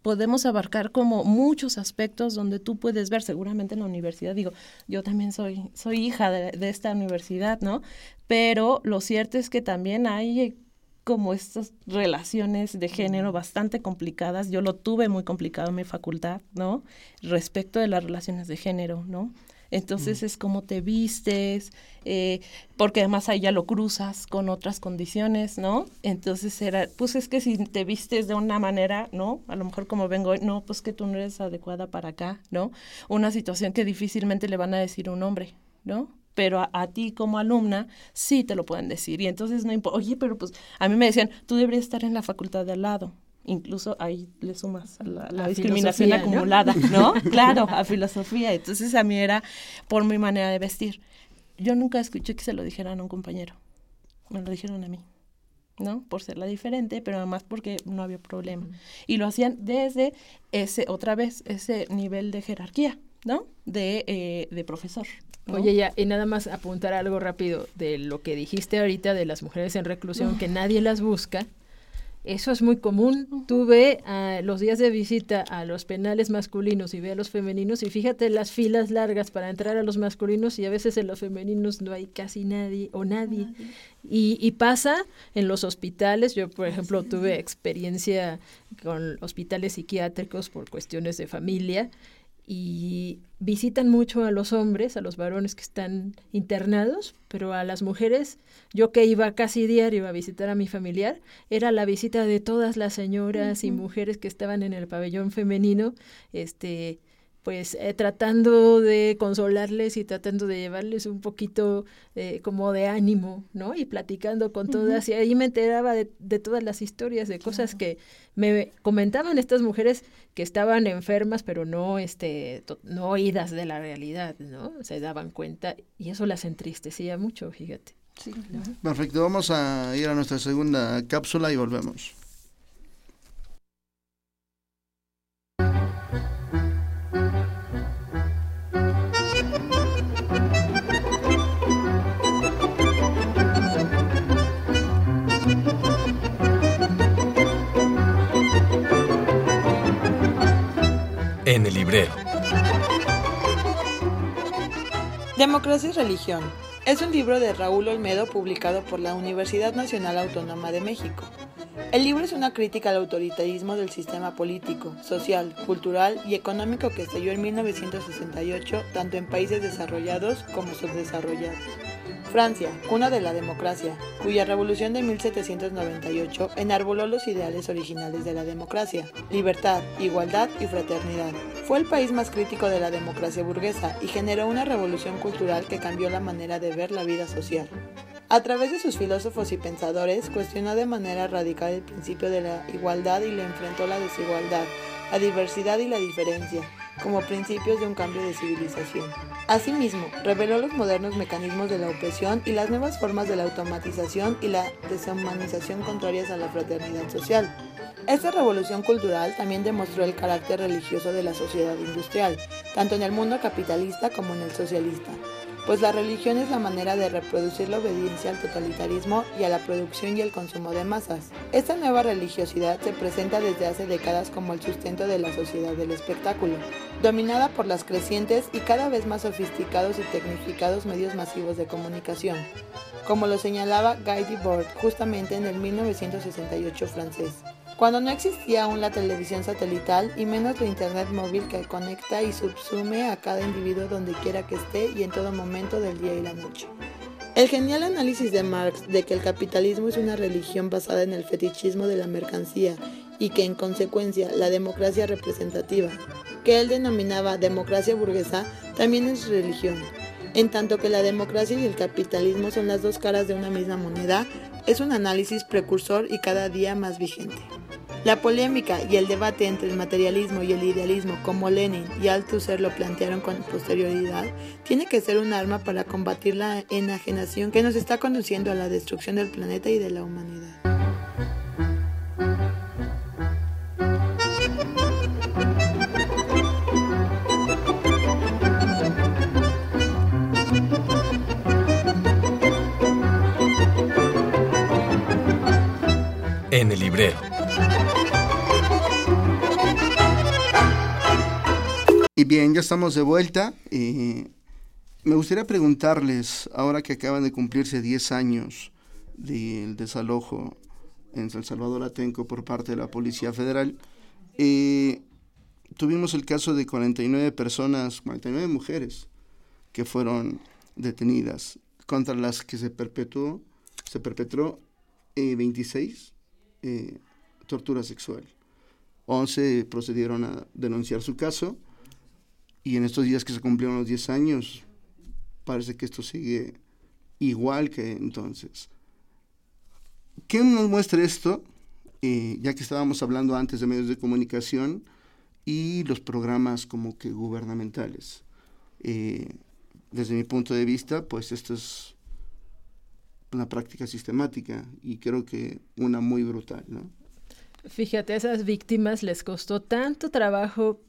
podemos abarcar como muchos aspectos donde tú puedes ver, seguramente en la universidad, digo, yo también soy, soy hija de, de esta universidad, ¿no? Pero lo cierto es que también hay como estas relaciones de género bastante complicadas. Yo lo tuve muy complicado en mi facultad, ¿no? Respecto de las relaciones de género, ¿no? Entonces es como te vistes, eh, porque además ahí ya lo cruzas con otras condiciones, ¿no? Entonces era, pues es que si te vistes de una manera, ¿no? A lo mejor como vengo, no, pues que tú no eres adecuada para acá, ¿no? Una situación que difícilmente le van a decir a un hombre, ¿no? pero a, ti como alumna sí te lo pueden decir. Y entonces no importa, oye, pero pues a mí me decían, tú deberías estar en la facultad de al lado. Incluso ahí le sumas la, discriminación acumulada, ¿no? *laughs* claro, a filosofía. Entonces a mí era por mi manera de vestir. Yo nunca escuché que se lo dijeran a un compañero. Me lo dijeron a mí. ¿no? Por ser la diferente, pero además porque no había problema. Y lo hacían desde ese, otra vez, ese nivel de jerarquía, ¿no? De, eh, de profesor. Oye, ya, y nada más apuntar algo rápido de lo que dijiste ahorita de las mujeres en reclusión, que nadie las busca. Eso es muy común. Tú ve a los días de visita a los penales masculinos y ve a los femeninos y fíjate las filas largas para entrar a los masculinos y a veces en los femeninos no hay casi nadie o nadie. Y, y, pasa en los hospitales. Yo, por ejemplo, tuve experiencia con hospitales psiquiátricos por cuestiones de familia y visitan mucho a los hombres, a los varones que están internados, pero a las mujeres, yo que iba casi diario a visitar a mi familiar, era la visita de todas las señoras y mujeres que estaban en el pabellón femenino, este, pues eh, tratando de consolarles y tratando de llevarles un poquito eh, como de ánimo, ¿no? Y platicando con todas. Y ahí me enteraba de, de, todas las historias, de cosas que me comentaban estas mujeres que estaban enfermas, pero no, este, no oídas de la realidad, ¿no? Se daban cuenta y eso las entristecía mucho, fíjate. Sí. Perfecto, vamos a ir a nuestra segunda cápsula y volvemos. En el librero. Democracia y Religión. Es un libro de Raúl Olmedo publicado por la Universidad Nacional Autónoma de México. El libro es una crítica al autoritarismo del sistema político, social, cultural y económico que estalló en 1968 tanto en países desarrollados como subdesarrollados. Francia, cuna de la democracia, cuya revolución de 1798 enarboló los ideales originales de la democracia, libertad, igualdad y fraternidad. Fue el país más crítico de la democracia burguesa y generó una revolución cultural que cambió la manera de ver la vida social. A través de sus filósofos y pensadores, cuestionó de manera radical el principio de la igualdad y le enfrentó la desigualdad, la diversidad y la diferencia, como principios de un cambio de civilización. Asimismo, reveló los modernos mecanismos de la opresión y las nuevas formas de la automatización y la deshumanización contrarias a la fraternidad social. Esta revolución cultural también demostró el carácter religioso de la sociedad industrial, tanto en el mundo capitalista como en el socialista, pues la religión es la manera de reproducir la obediencia al totalitarismo y a la producción y el consumo de masas. Esta nueva religiosidad se presenta desde hace décadas como el sustento de la sociedad del espectáculo, dominada por las crecientes y cada vez más sofisticados y tecnificados medios masivos de comunicación, como lo señalaba Guy Debord justamente en el 1968 francés cuando no existía aún la televisión satelital y menos la internet móvil que conecta y subsume a cada individuo donde quiera que esté y en todo momento del día y la noche. El genial análisis de Marx de que el capitalismo es una religión basada en el fetichismo de la mercancía y que en consecuencia la democracia representativa, que él denominaba democracia burguesa, también es religión. En tanto que la democracia y el capitalismo son las dos caras de una misma moneda, es un análisis precursor y cada día más vigente. La polémica y el debate entre el materialismo y el idealismo, como Lenin y Althusser lo plantearon con posterioridad, tiene que ser un arma para combatir la enajenación que nos está conduciendo a la destrucción del planeta y de la humanidad. En el librero. Bien, ya estamos de vuelta. Eh, me gustaría preguntarles, ahora que acaban de cumplirse 10 años del desalojo en San Salvador Atenco por parte de la Policía Federal, eh, tuvimos el caso de 49 personas, 49 mujeres que fueron detenidas, contra las que se perpetuó, se perpetró 26 eh, tortura sexual. 11 procedieron a denunciar su caso y en estos días que se cumplieron los 10 años, parece que esto sigue igual que entonces. ¿Qué nos muestra esto? Eh, ya que estábamos hablando antes de medios de comunicación y los programas como que gubernamentales. Eh, desde mi punto de vista, pues esto es una práctica sistemática y creo que una muy brutal. Fíjate, a esas víctimas les costó tanto trabajo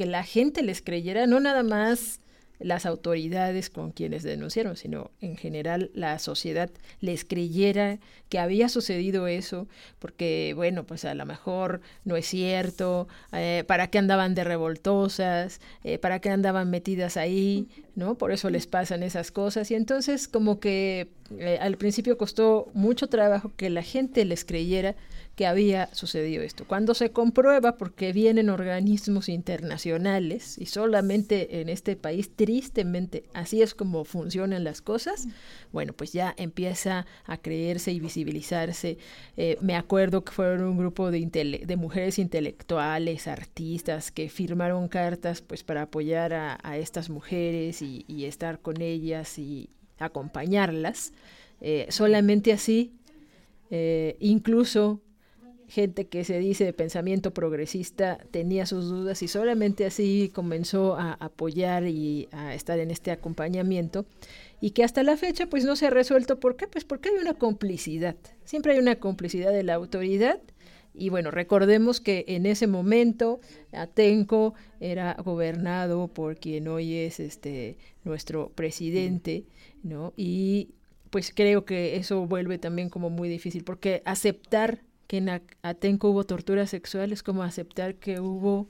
que la gente les creyera, no nada más las autoridades con quienes denunciaron, sino en general la sociedad les creyera que había sucedido eso, porque bueno, pues a lo mejor no es cierto, eh, para qué andaban de revoltosas, eh, para qué andaban metidas ahí, ¿no? Por eso les pasan esas cosas. Y entonces como que eh, al principio costó mucho trabajo que la gente les creyera que había sucedido esto. Cuando se comprueba, porque vienen organismos internacionales y solamente en este país, tristemente, así es como funcionan las cosas, bueno, pues ya empieza a creerse y visibilizarse. Eh, me acuerdo que fueron un grupo de, mujeres intelectuales, artistas, que firmaron cartas pues para apoyar a, estas mujeres y, estar con ellas y acompañarlas. Eh, solamente así, eh, incluso gente que se dice de pensamiento progresista tenía sus dudas y solamente así comenzó a apoyar y a estar en este acompañamiento y que hasta la fecha pues no se ha resuelto. ¿Por qué? Pues porque hay una complicidad. Siempre hay una complicidad de la autoridad. Y bueno, recordemos que en ese momento Atenco era gobernado por quien hoy es este nuestro presidente, ¿no? Y pues creo que eso vuelve también como muy difícil, porque aceptar que en Atenco hubo tortura sexual es como aceptar que hubo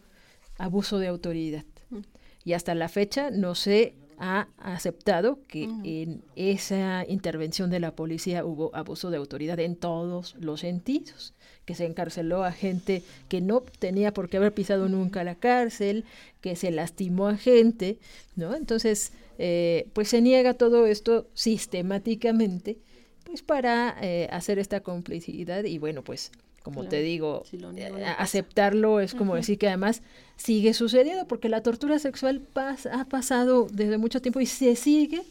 abuso de autoridad. Mm. Y hasta la fecha no se ha aceptado que en esa intervención de la policía hubo abuso de autoridad en todos los sentidos, que se encarceló a gente que no tenía por qué haber pisado nunca la cárcel, que se lastimó a gente, ¿no? Entonces, eh, pues se niega todo esto sistemáticamente pues para eh, hacer esta complicidad y bueno, pues como te digo, eh, aceptarlo es como decir que además sigue sucediendo porque la tortura sexual ha pasado desde mucho tiempo y se sigue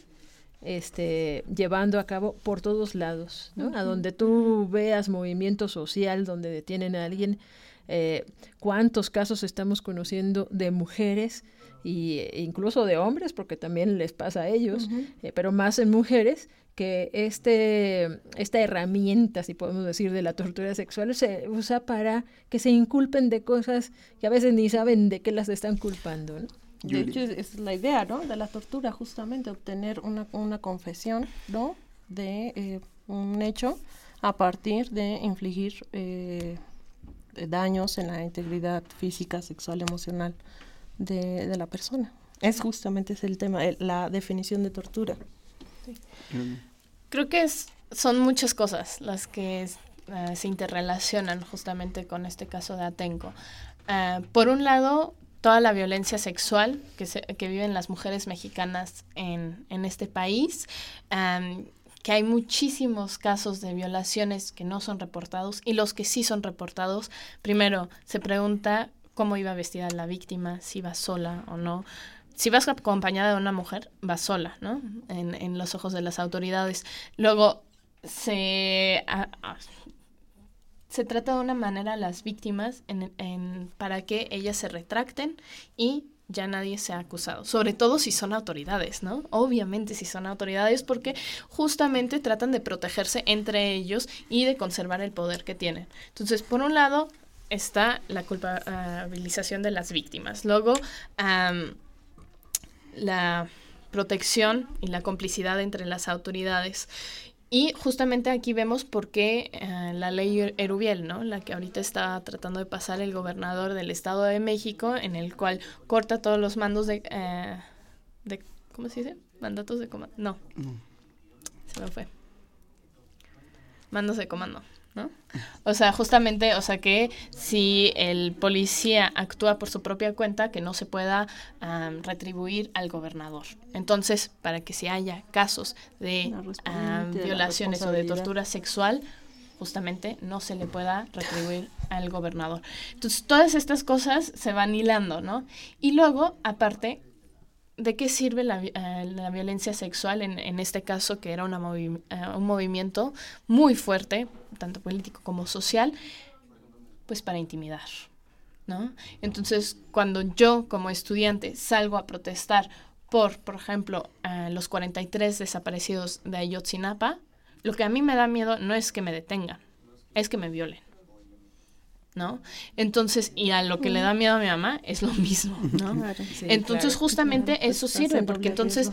este, llevando a cabo por todos lados, ¿no? A donde tú veas movimiento social, donde detienen a alguien, eh, cuántos casos estamos conociendo de mujeres e incluso de hombres, porque también les pasa a ellos, pero más en mujeres, que este, esta herramienta, si podemos decir, de la tortura sexual se usa para que se inculpen de cosas que a veces ni saben de qué las están culpando. ¿no? De hecho, es, la idea, ¿no? De la tortura, justamente, obtener una, una confesión, ¿no? De eh, un hecho a partir de infligir eh, daños en la integridad física, sexual, emocional de, de la persona. Es justamente ese el tema, la definición de tortura. Sí. Creo que es, son muchas cosas las que eh, se interrelacionan justamente con este caso de Atenco. Eh, por un lado, toda la violencia sexual que, que viven las mujeres mexicanas en, en este país, que hay muchísimos casos de violaciones que no son reportados y los que sí son reportados, primero se pregunta cómo iba vestida la víctima, si iba sola o no si vas acompañada de una mujer, vas sola, ¿no? En, los ojos de las autoridades. Luego, se, se trata de una manera a las víctimas para que ellas se retracten y ya nadie se ha acusado, sobre todo si son autoridades, ¿no? Obviamente si son autoridades porque justamente tratan de protegerse entre ellos y de conservar el poder que tienen. Entonces, por un lado está la culpabilización de las víctimas. Luego, la protección y la complicidad entre las autoridades. y justamente aquí vemos por qué eh, la ley Erubiel, ¿no? La que ahorita está tratando de pasar el gobernador del Estado de México, en el cual corta todos los mandos de, eh, de ¿cómo se dice? Mandatos de comando. No. Se me fue. Mandos de comando. ¿No? O sea, justamente, o sea que si el policía actúa por su propia cuenta, que no se pueda retribuir al gobernador. Entonces, para que si haya casos de violaciones o de tortura sexual, justamente no se le pueda retribuir al gobernador. Entonces, todas estas cosas se van hilando, ¿no? Y luego, aparte, ¿de qué sirve la, eh, violencia sexual en, en, este caso, que era una eh, un movimiento muy fuerte, tanto político como social? Pues para intimidar, ¿no? Entonces, cuando yo como estudiante salgo a protestar por, por ejemplo, los 43 desaparecidos de Ayotzinapa, lo que a mí me da miedo no es que me detengan, es que me violen. ¿No? Entonces, y a lo que le da miedo a mi mamá es lo mismo, ¿no? entonces, justamente eso sirve, porque entonces,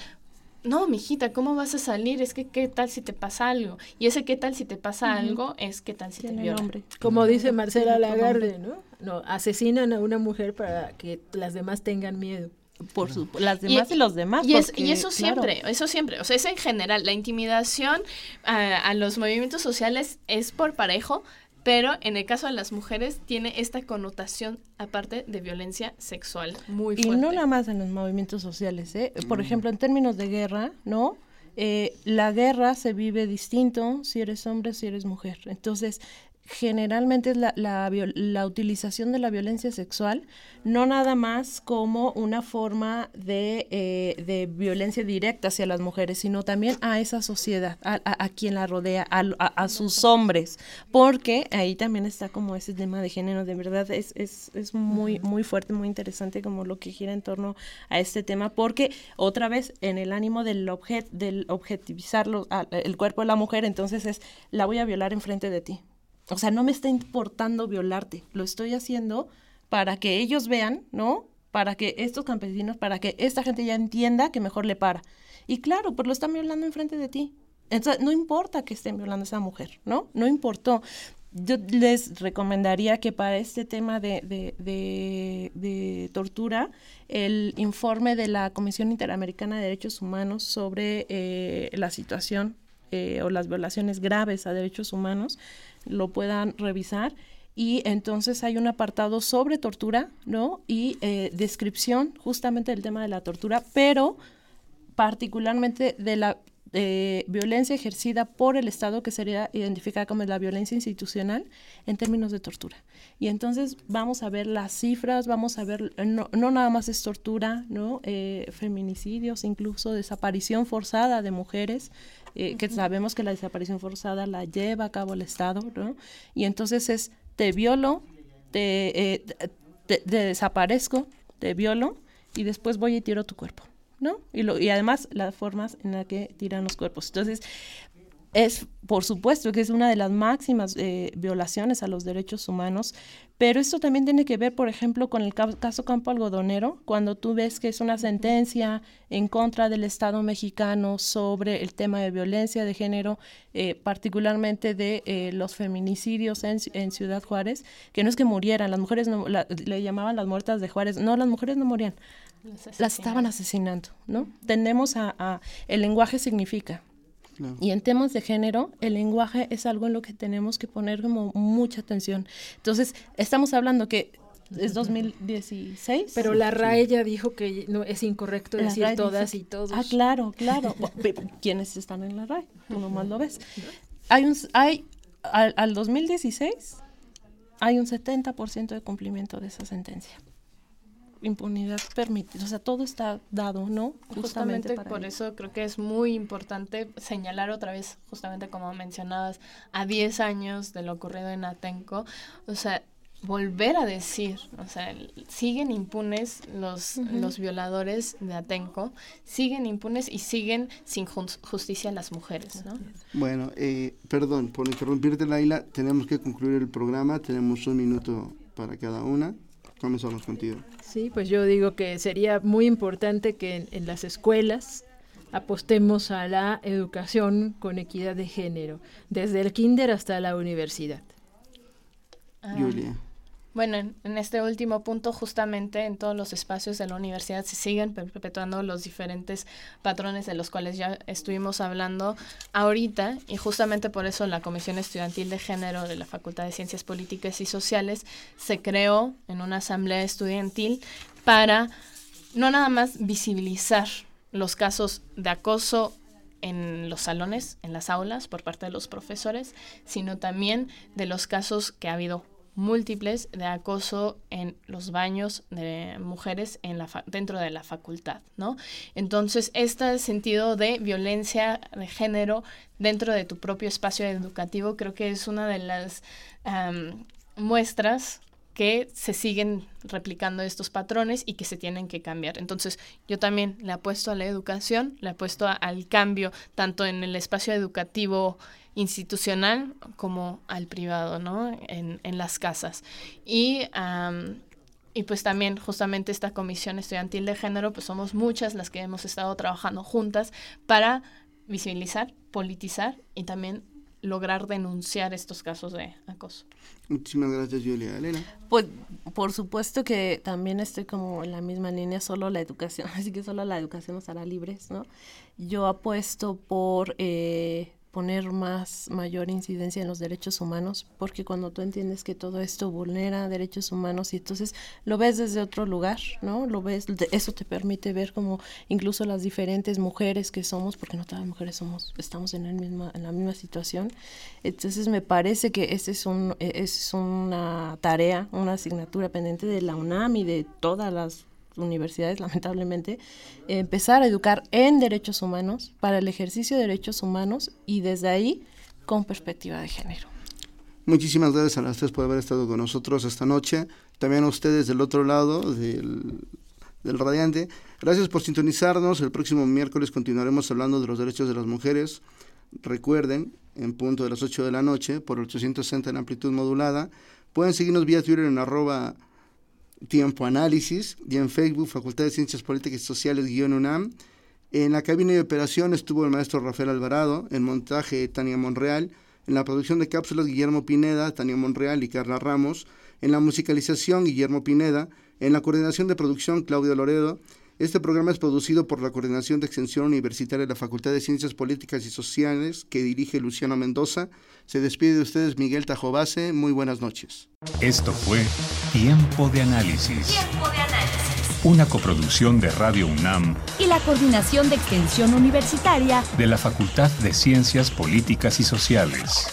no, mijita, ¿cómo vas a salir? Es que qué tal si te pasa algo. Y ese qué tal si te pasa algo es qué tal si te viola. Como dice Marcela Lagarde, ¿no? No, asesinan a una mujer para que las demás tengan miedo por su, las demás y, los demás. Y, eso siempre, eso siempre, o sea, es en general, la intimidación a, a, los movimientos sociales es por parejo, pero en el caso de las mujeres tiene esta connotación aparte de violencia sexual muy fuerte. Y no nada más en los movimientos sociales, ¿eh? Por mm. ejemplo, en términos de guerra, ¿no? Eh, la guerra se vive distinto si eres hombre, si eres mujer. Entonces, generalmente es la, la, la, utilización de la violencia sexual, no nada más como una forma de, eh, de violencia directa hacia las mujeres, sino también a esa sociedad, a, a, quien la rodea, a, a, sus hombres, porque ahí también está como ese tema de género, de verdad es, es, es muy, muy fuerte, muy interesante como lo que gira en torno a este tema, porque otra vez en el ánimo del, objet, del objetivizar el cuerpo de la mujer, entonces es, la voy a violar enfrente de ti o sea, no me está importando violarte, lo estoy haciendo para que ellos vean, ¿no? Para que estos campesinos, para que esta gente ya entienda que mejor le para. Y claro, pues lo están violando enfrente de ti. Entonces, no importa que estén violando a esa mujer, ¿no? No importó. Yo les recomendaría que para este tema de, tortura, el informe de la Comisión Interamericana de Derechos Humanos sobre eh, la situación eh, o las violaciones graves a derechos humanos lo puedan revisar. Y entonces hay un apartado sobre tortura, ¿no? Y eh, descripción justamente del tema de la tortura, pero particularmente de la eh, violencia ejercida por el Estado, que sería identificada como la violencia institucional, en términos de tortura. Y entonces vamos a ver las cifras, vamos a ver, no, nada más es tortura, ¿no? Feminicidios, incluso desaparición forzada de mujeres, eh, que sabemos que la desaparición forzada la lleva a cabo el Estado, ¿no? Y entonces es, te violo, te, eh, te, desaparezco, te violo y después voy y tiro tu cuerpo, ¿no? Y, lo, y además las formas en las que tiran los cuerpos. Entonces, es, por supuesto, que es una de las máximas eh, violaciones a los derechos humanos, pero esto también tiene que ver, por ejemplo, con el caso Campo Algodonero, cuando tú ves que es una sentencia en contra del Estado mexicano sobre el tema de violencia de género, eh, particularmente de eh, los feminicidios en, Ciudad Juárez, que no es que murieran, las mujeres no, le llamaban las muertas de Juárez, no, las mujeres no morían, las, estaban asesinando, ¿no? Tenemos a el lenguaje significa, y en temas de género, el lenguaje es algo en lo que tenemos que poner como mucha atención. Entonces, estamos hablando que es 2016. Pero la RAE ya dijo que no es incorrecto decir todas y todos. Ah, claro, claro. *laughs* ¿Quiénes están en la RAE? Tú nomás lo ves. Hay un, hay, al, al 2016 hay un 70% de cumplimiento de esa sentencia impunidad permitida, o sea, todo está dado, ¿no? Justamente, por eso creo que es muy importante señalar otra vez, justamente como mencionabas, a 10 años de lo ocurrido en Atenco, o sea, volver a decir, o sea, siguen impunes los, los violadores de Atenco, siguen impunes y siguen sin justicia las mujeres, ¿no? Bueno, eh, perdón por interrumpirte, Laila, tenemos que concluir el programa, tenemos un minuto para cada una. Comenzamos contigo. Sí, pues yo digo que sería muy importante que en, las escuelas apostemos a la educación con equidad de género, desde el kinder hasta la universidad. Julia. Bueno, en, este último punto, justamente en todos los espacios de la universidad se siguen perpetuando los diferentes patrones de los cuales ya estuvimos hablando ahorita, y justamente por eso la Comisión Estudiantil de Género de la Facultad de Ciencias Políticas y Sociales se creó en una asamblea estudiantil para no nada más visibilizar los casos de acoso en los salones, en las aulas por parte de los profesores, sino también de los casos que ha habido múltiples de acoso en los baños de mujeres en la dentro de la facultad, ¿no? Entonces, este sentido de violencia de género dentro de tu propio espacio educativo creo que es una de las muestras que se siguen replicando estos patrones y que se tienen que cambiar. Entonces, yo también le apuesto a la educación, le apuesto al cambio tanto en el espacio educativo institucional como al privado, ¿no? En, en las casas. Y, y pues también justamente esta comisión estudiantil de género, pues somos muchas las que hemos estado trabajando juntas para visibilizar, politizar y también lograr denunciar estos casos de acoso. Muchísimas gracias, Julia. Elena. Pues por supuesto que también estoy como en la misma línea, solo la educación, *laughs* así que solo la educación nos hará libres, ¿no? Yo apuesto por eh, poner más mayor incidencia en los derechos humanos, porque cuando tú entiendes que todo esto vulnera derechos humanos y entonces lo ves desde otro lugar, ¿no? Lo ves, eso te permite ver como incluso las diferentes mujeres que somos, porque no todas las mujeres somos, estamos en, el misma, en la misma situación. Entonces me parece que esa es, un, es una tarea, una asignatura pendiente de la UNAM y de todas las universidades, *laughs* lamentablemente, empezar a educar en derechos humanos, para el ejercicio de derechos humanos y desde ahí con perspectiva de género. Muchísimas gracias a las tres por haber estado con nosotros esta noche. También a ustedes del otro lado del, del radiante. Gracias por sintonizarnos. El próximo miércoles continuaremos hablando de los derechos de las mujeres. Recuerden, en punto de las 8 de la noche, por 860 en amplitud modulada. Pueden seguirnos vía Twitter en arroba Tiempo Análisis y en Facebook Facultad de Ciencias Políticas y Sociales guion UNAM. En la cabina de operación estuvo el maestro Rafael Alvarado, en montaje Tania Monreal, en la producción de cápsulas Guillermo Pineda, Tania Monreal y Carla Ramos, en la musicalización Guillermo Pineda, en la coordinación de producción Claudio Loredo, este programa es producido por la Coordinación de Extensión Universitaria de la Facultad de Ciencias Políticas y Sociales que dirige Luciano Mendoza. Se despide de ustedes Miguel Tajobase. Muy buenas noches. Esto fue Tiempo de Análisis. Tiempo de Análisis. Una coproducción de Radio UNAM y la Coordinación de Extensión Universitaria de la Facultad de Ciencias Políticas y Sociales.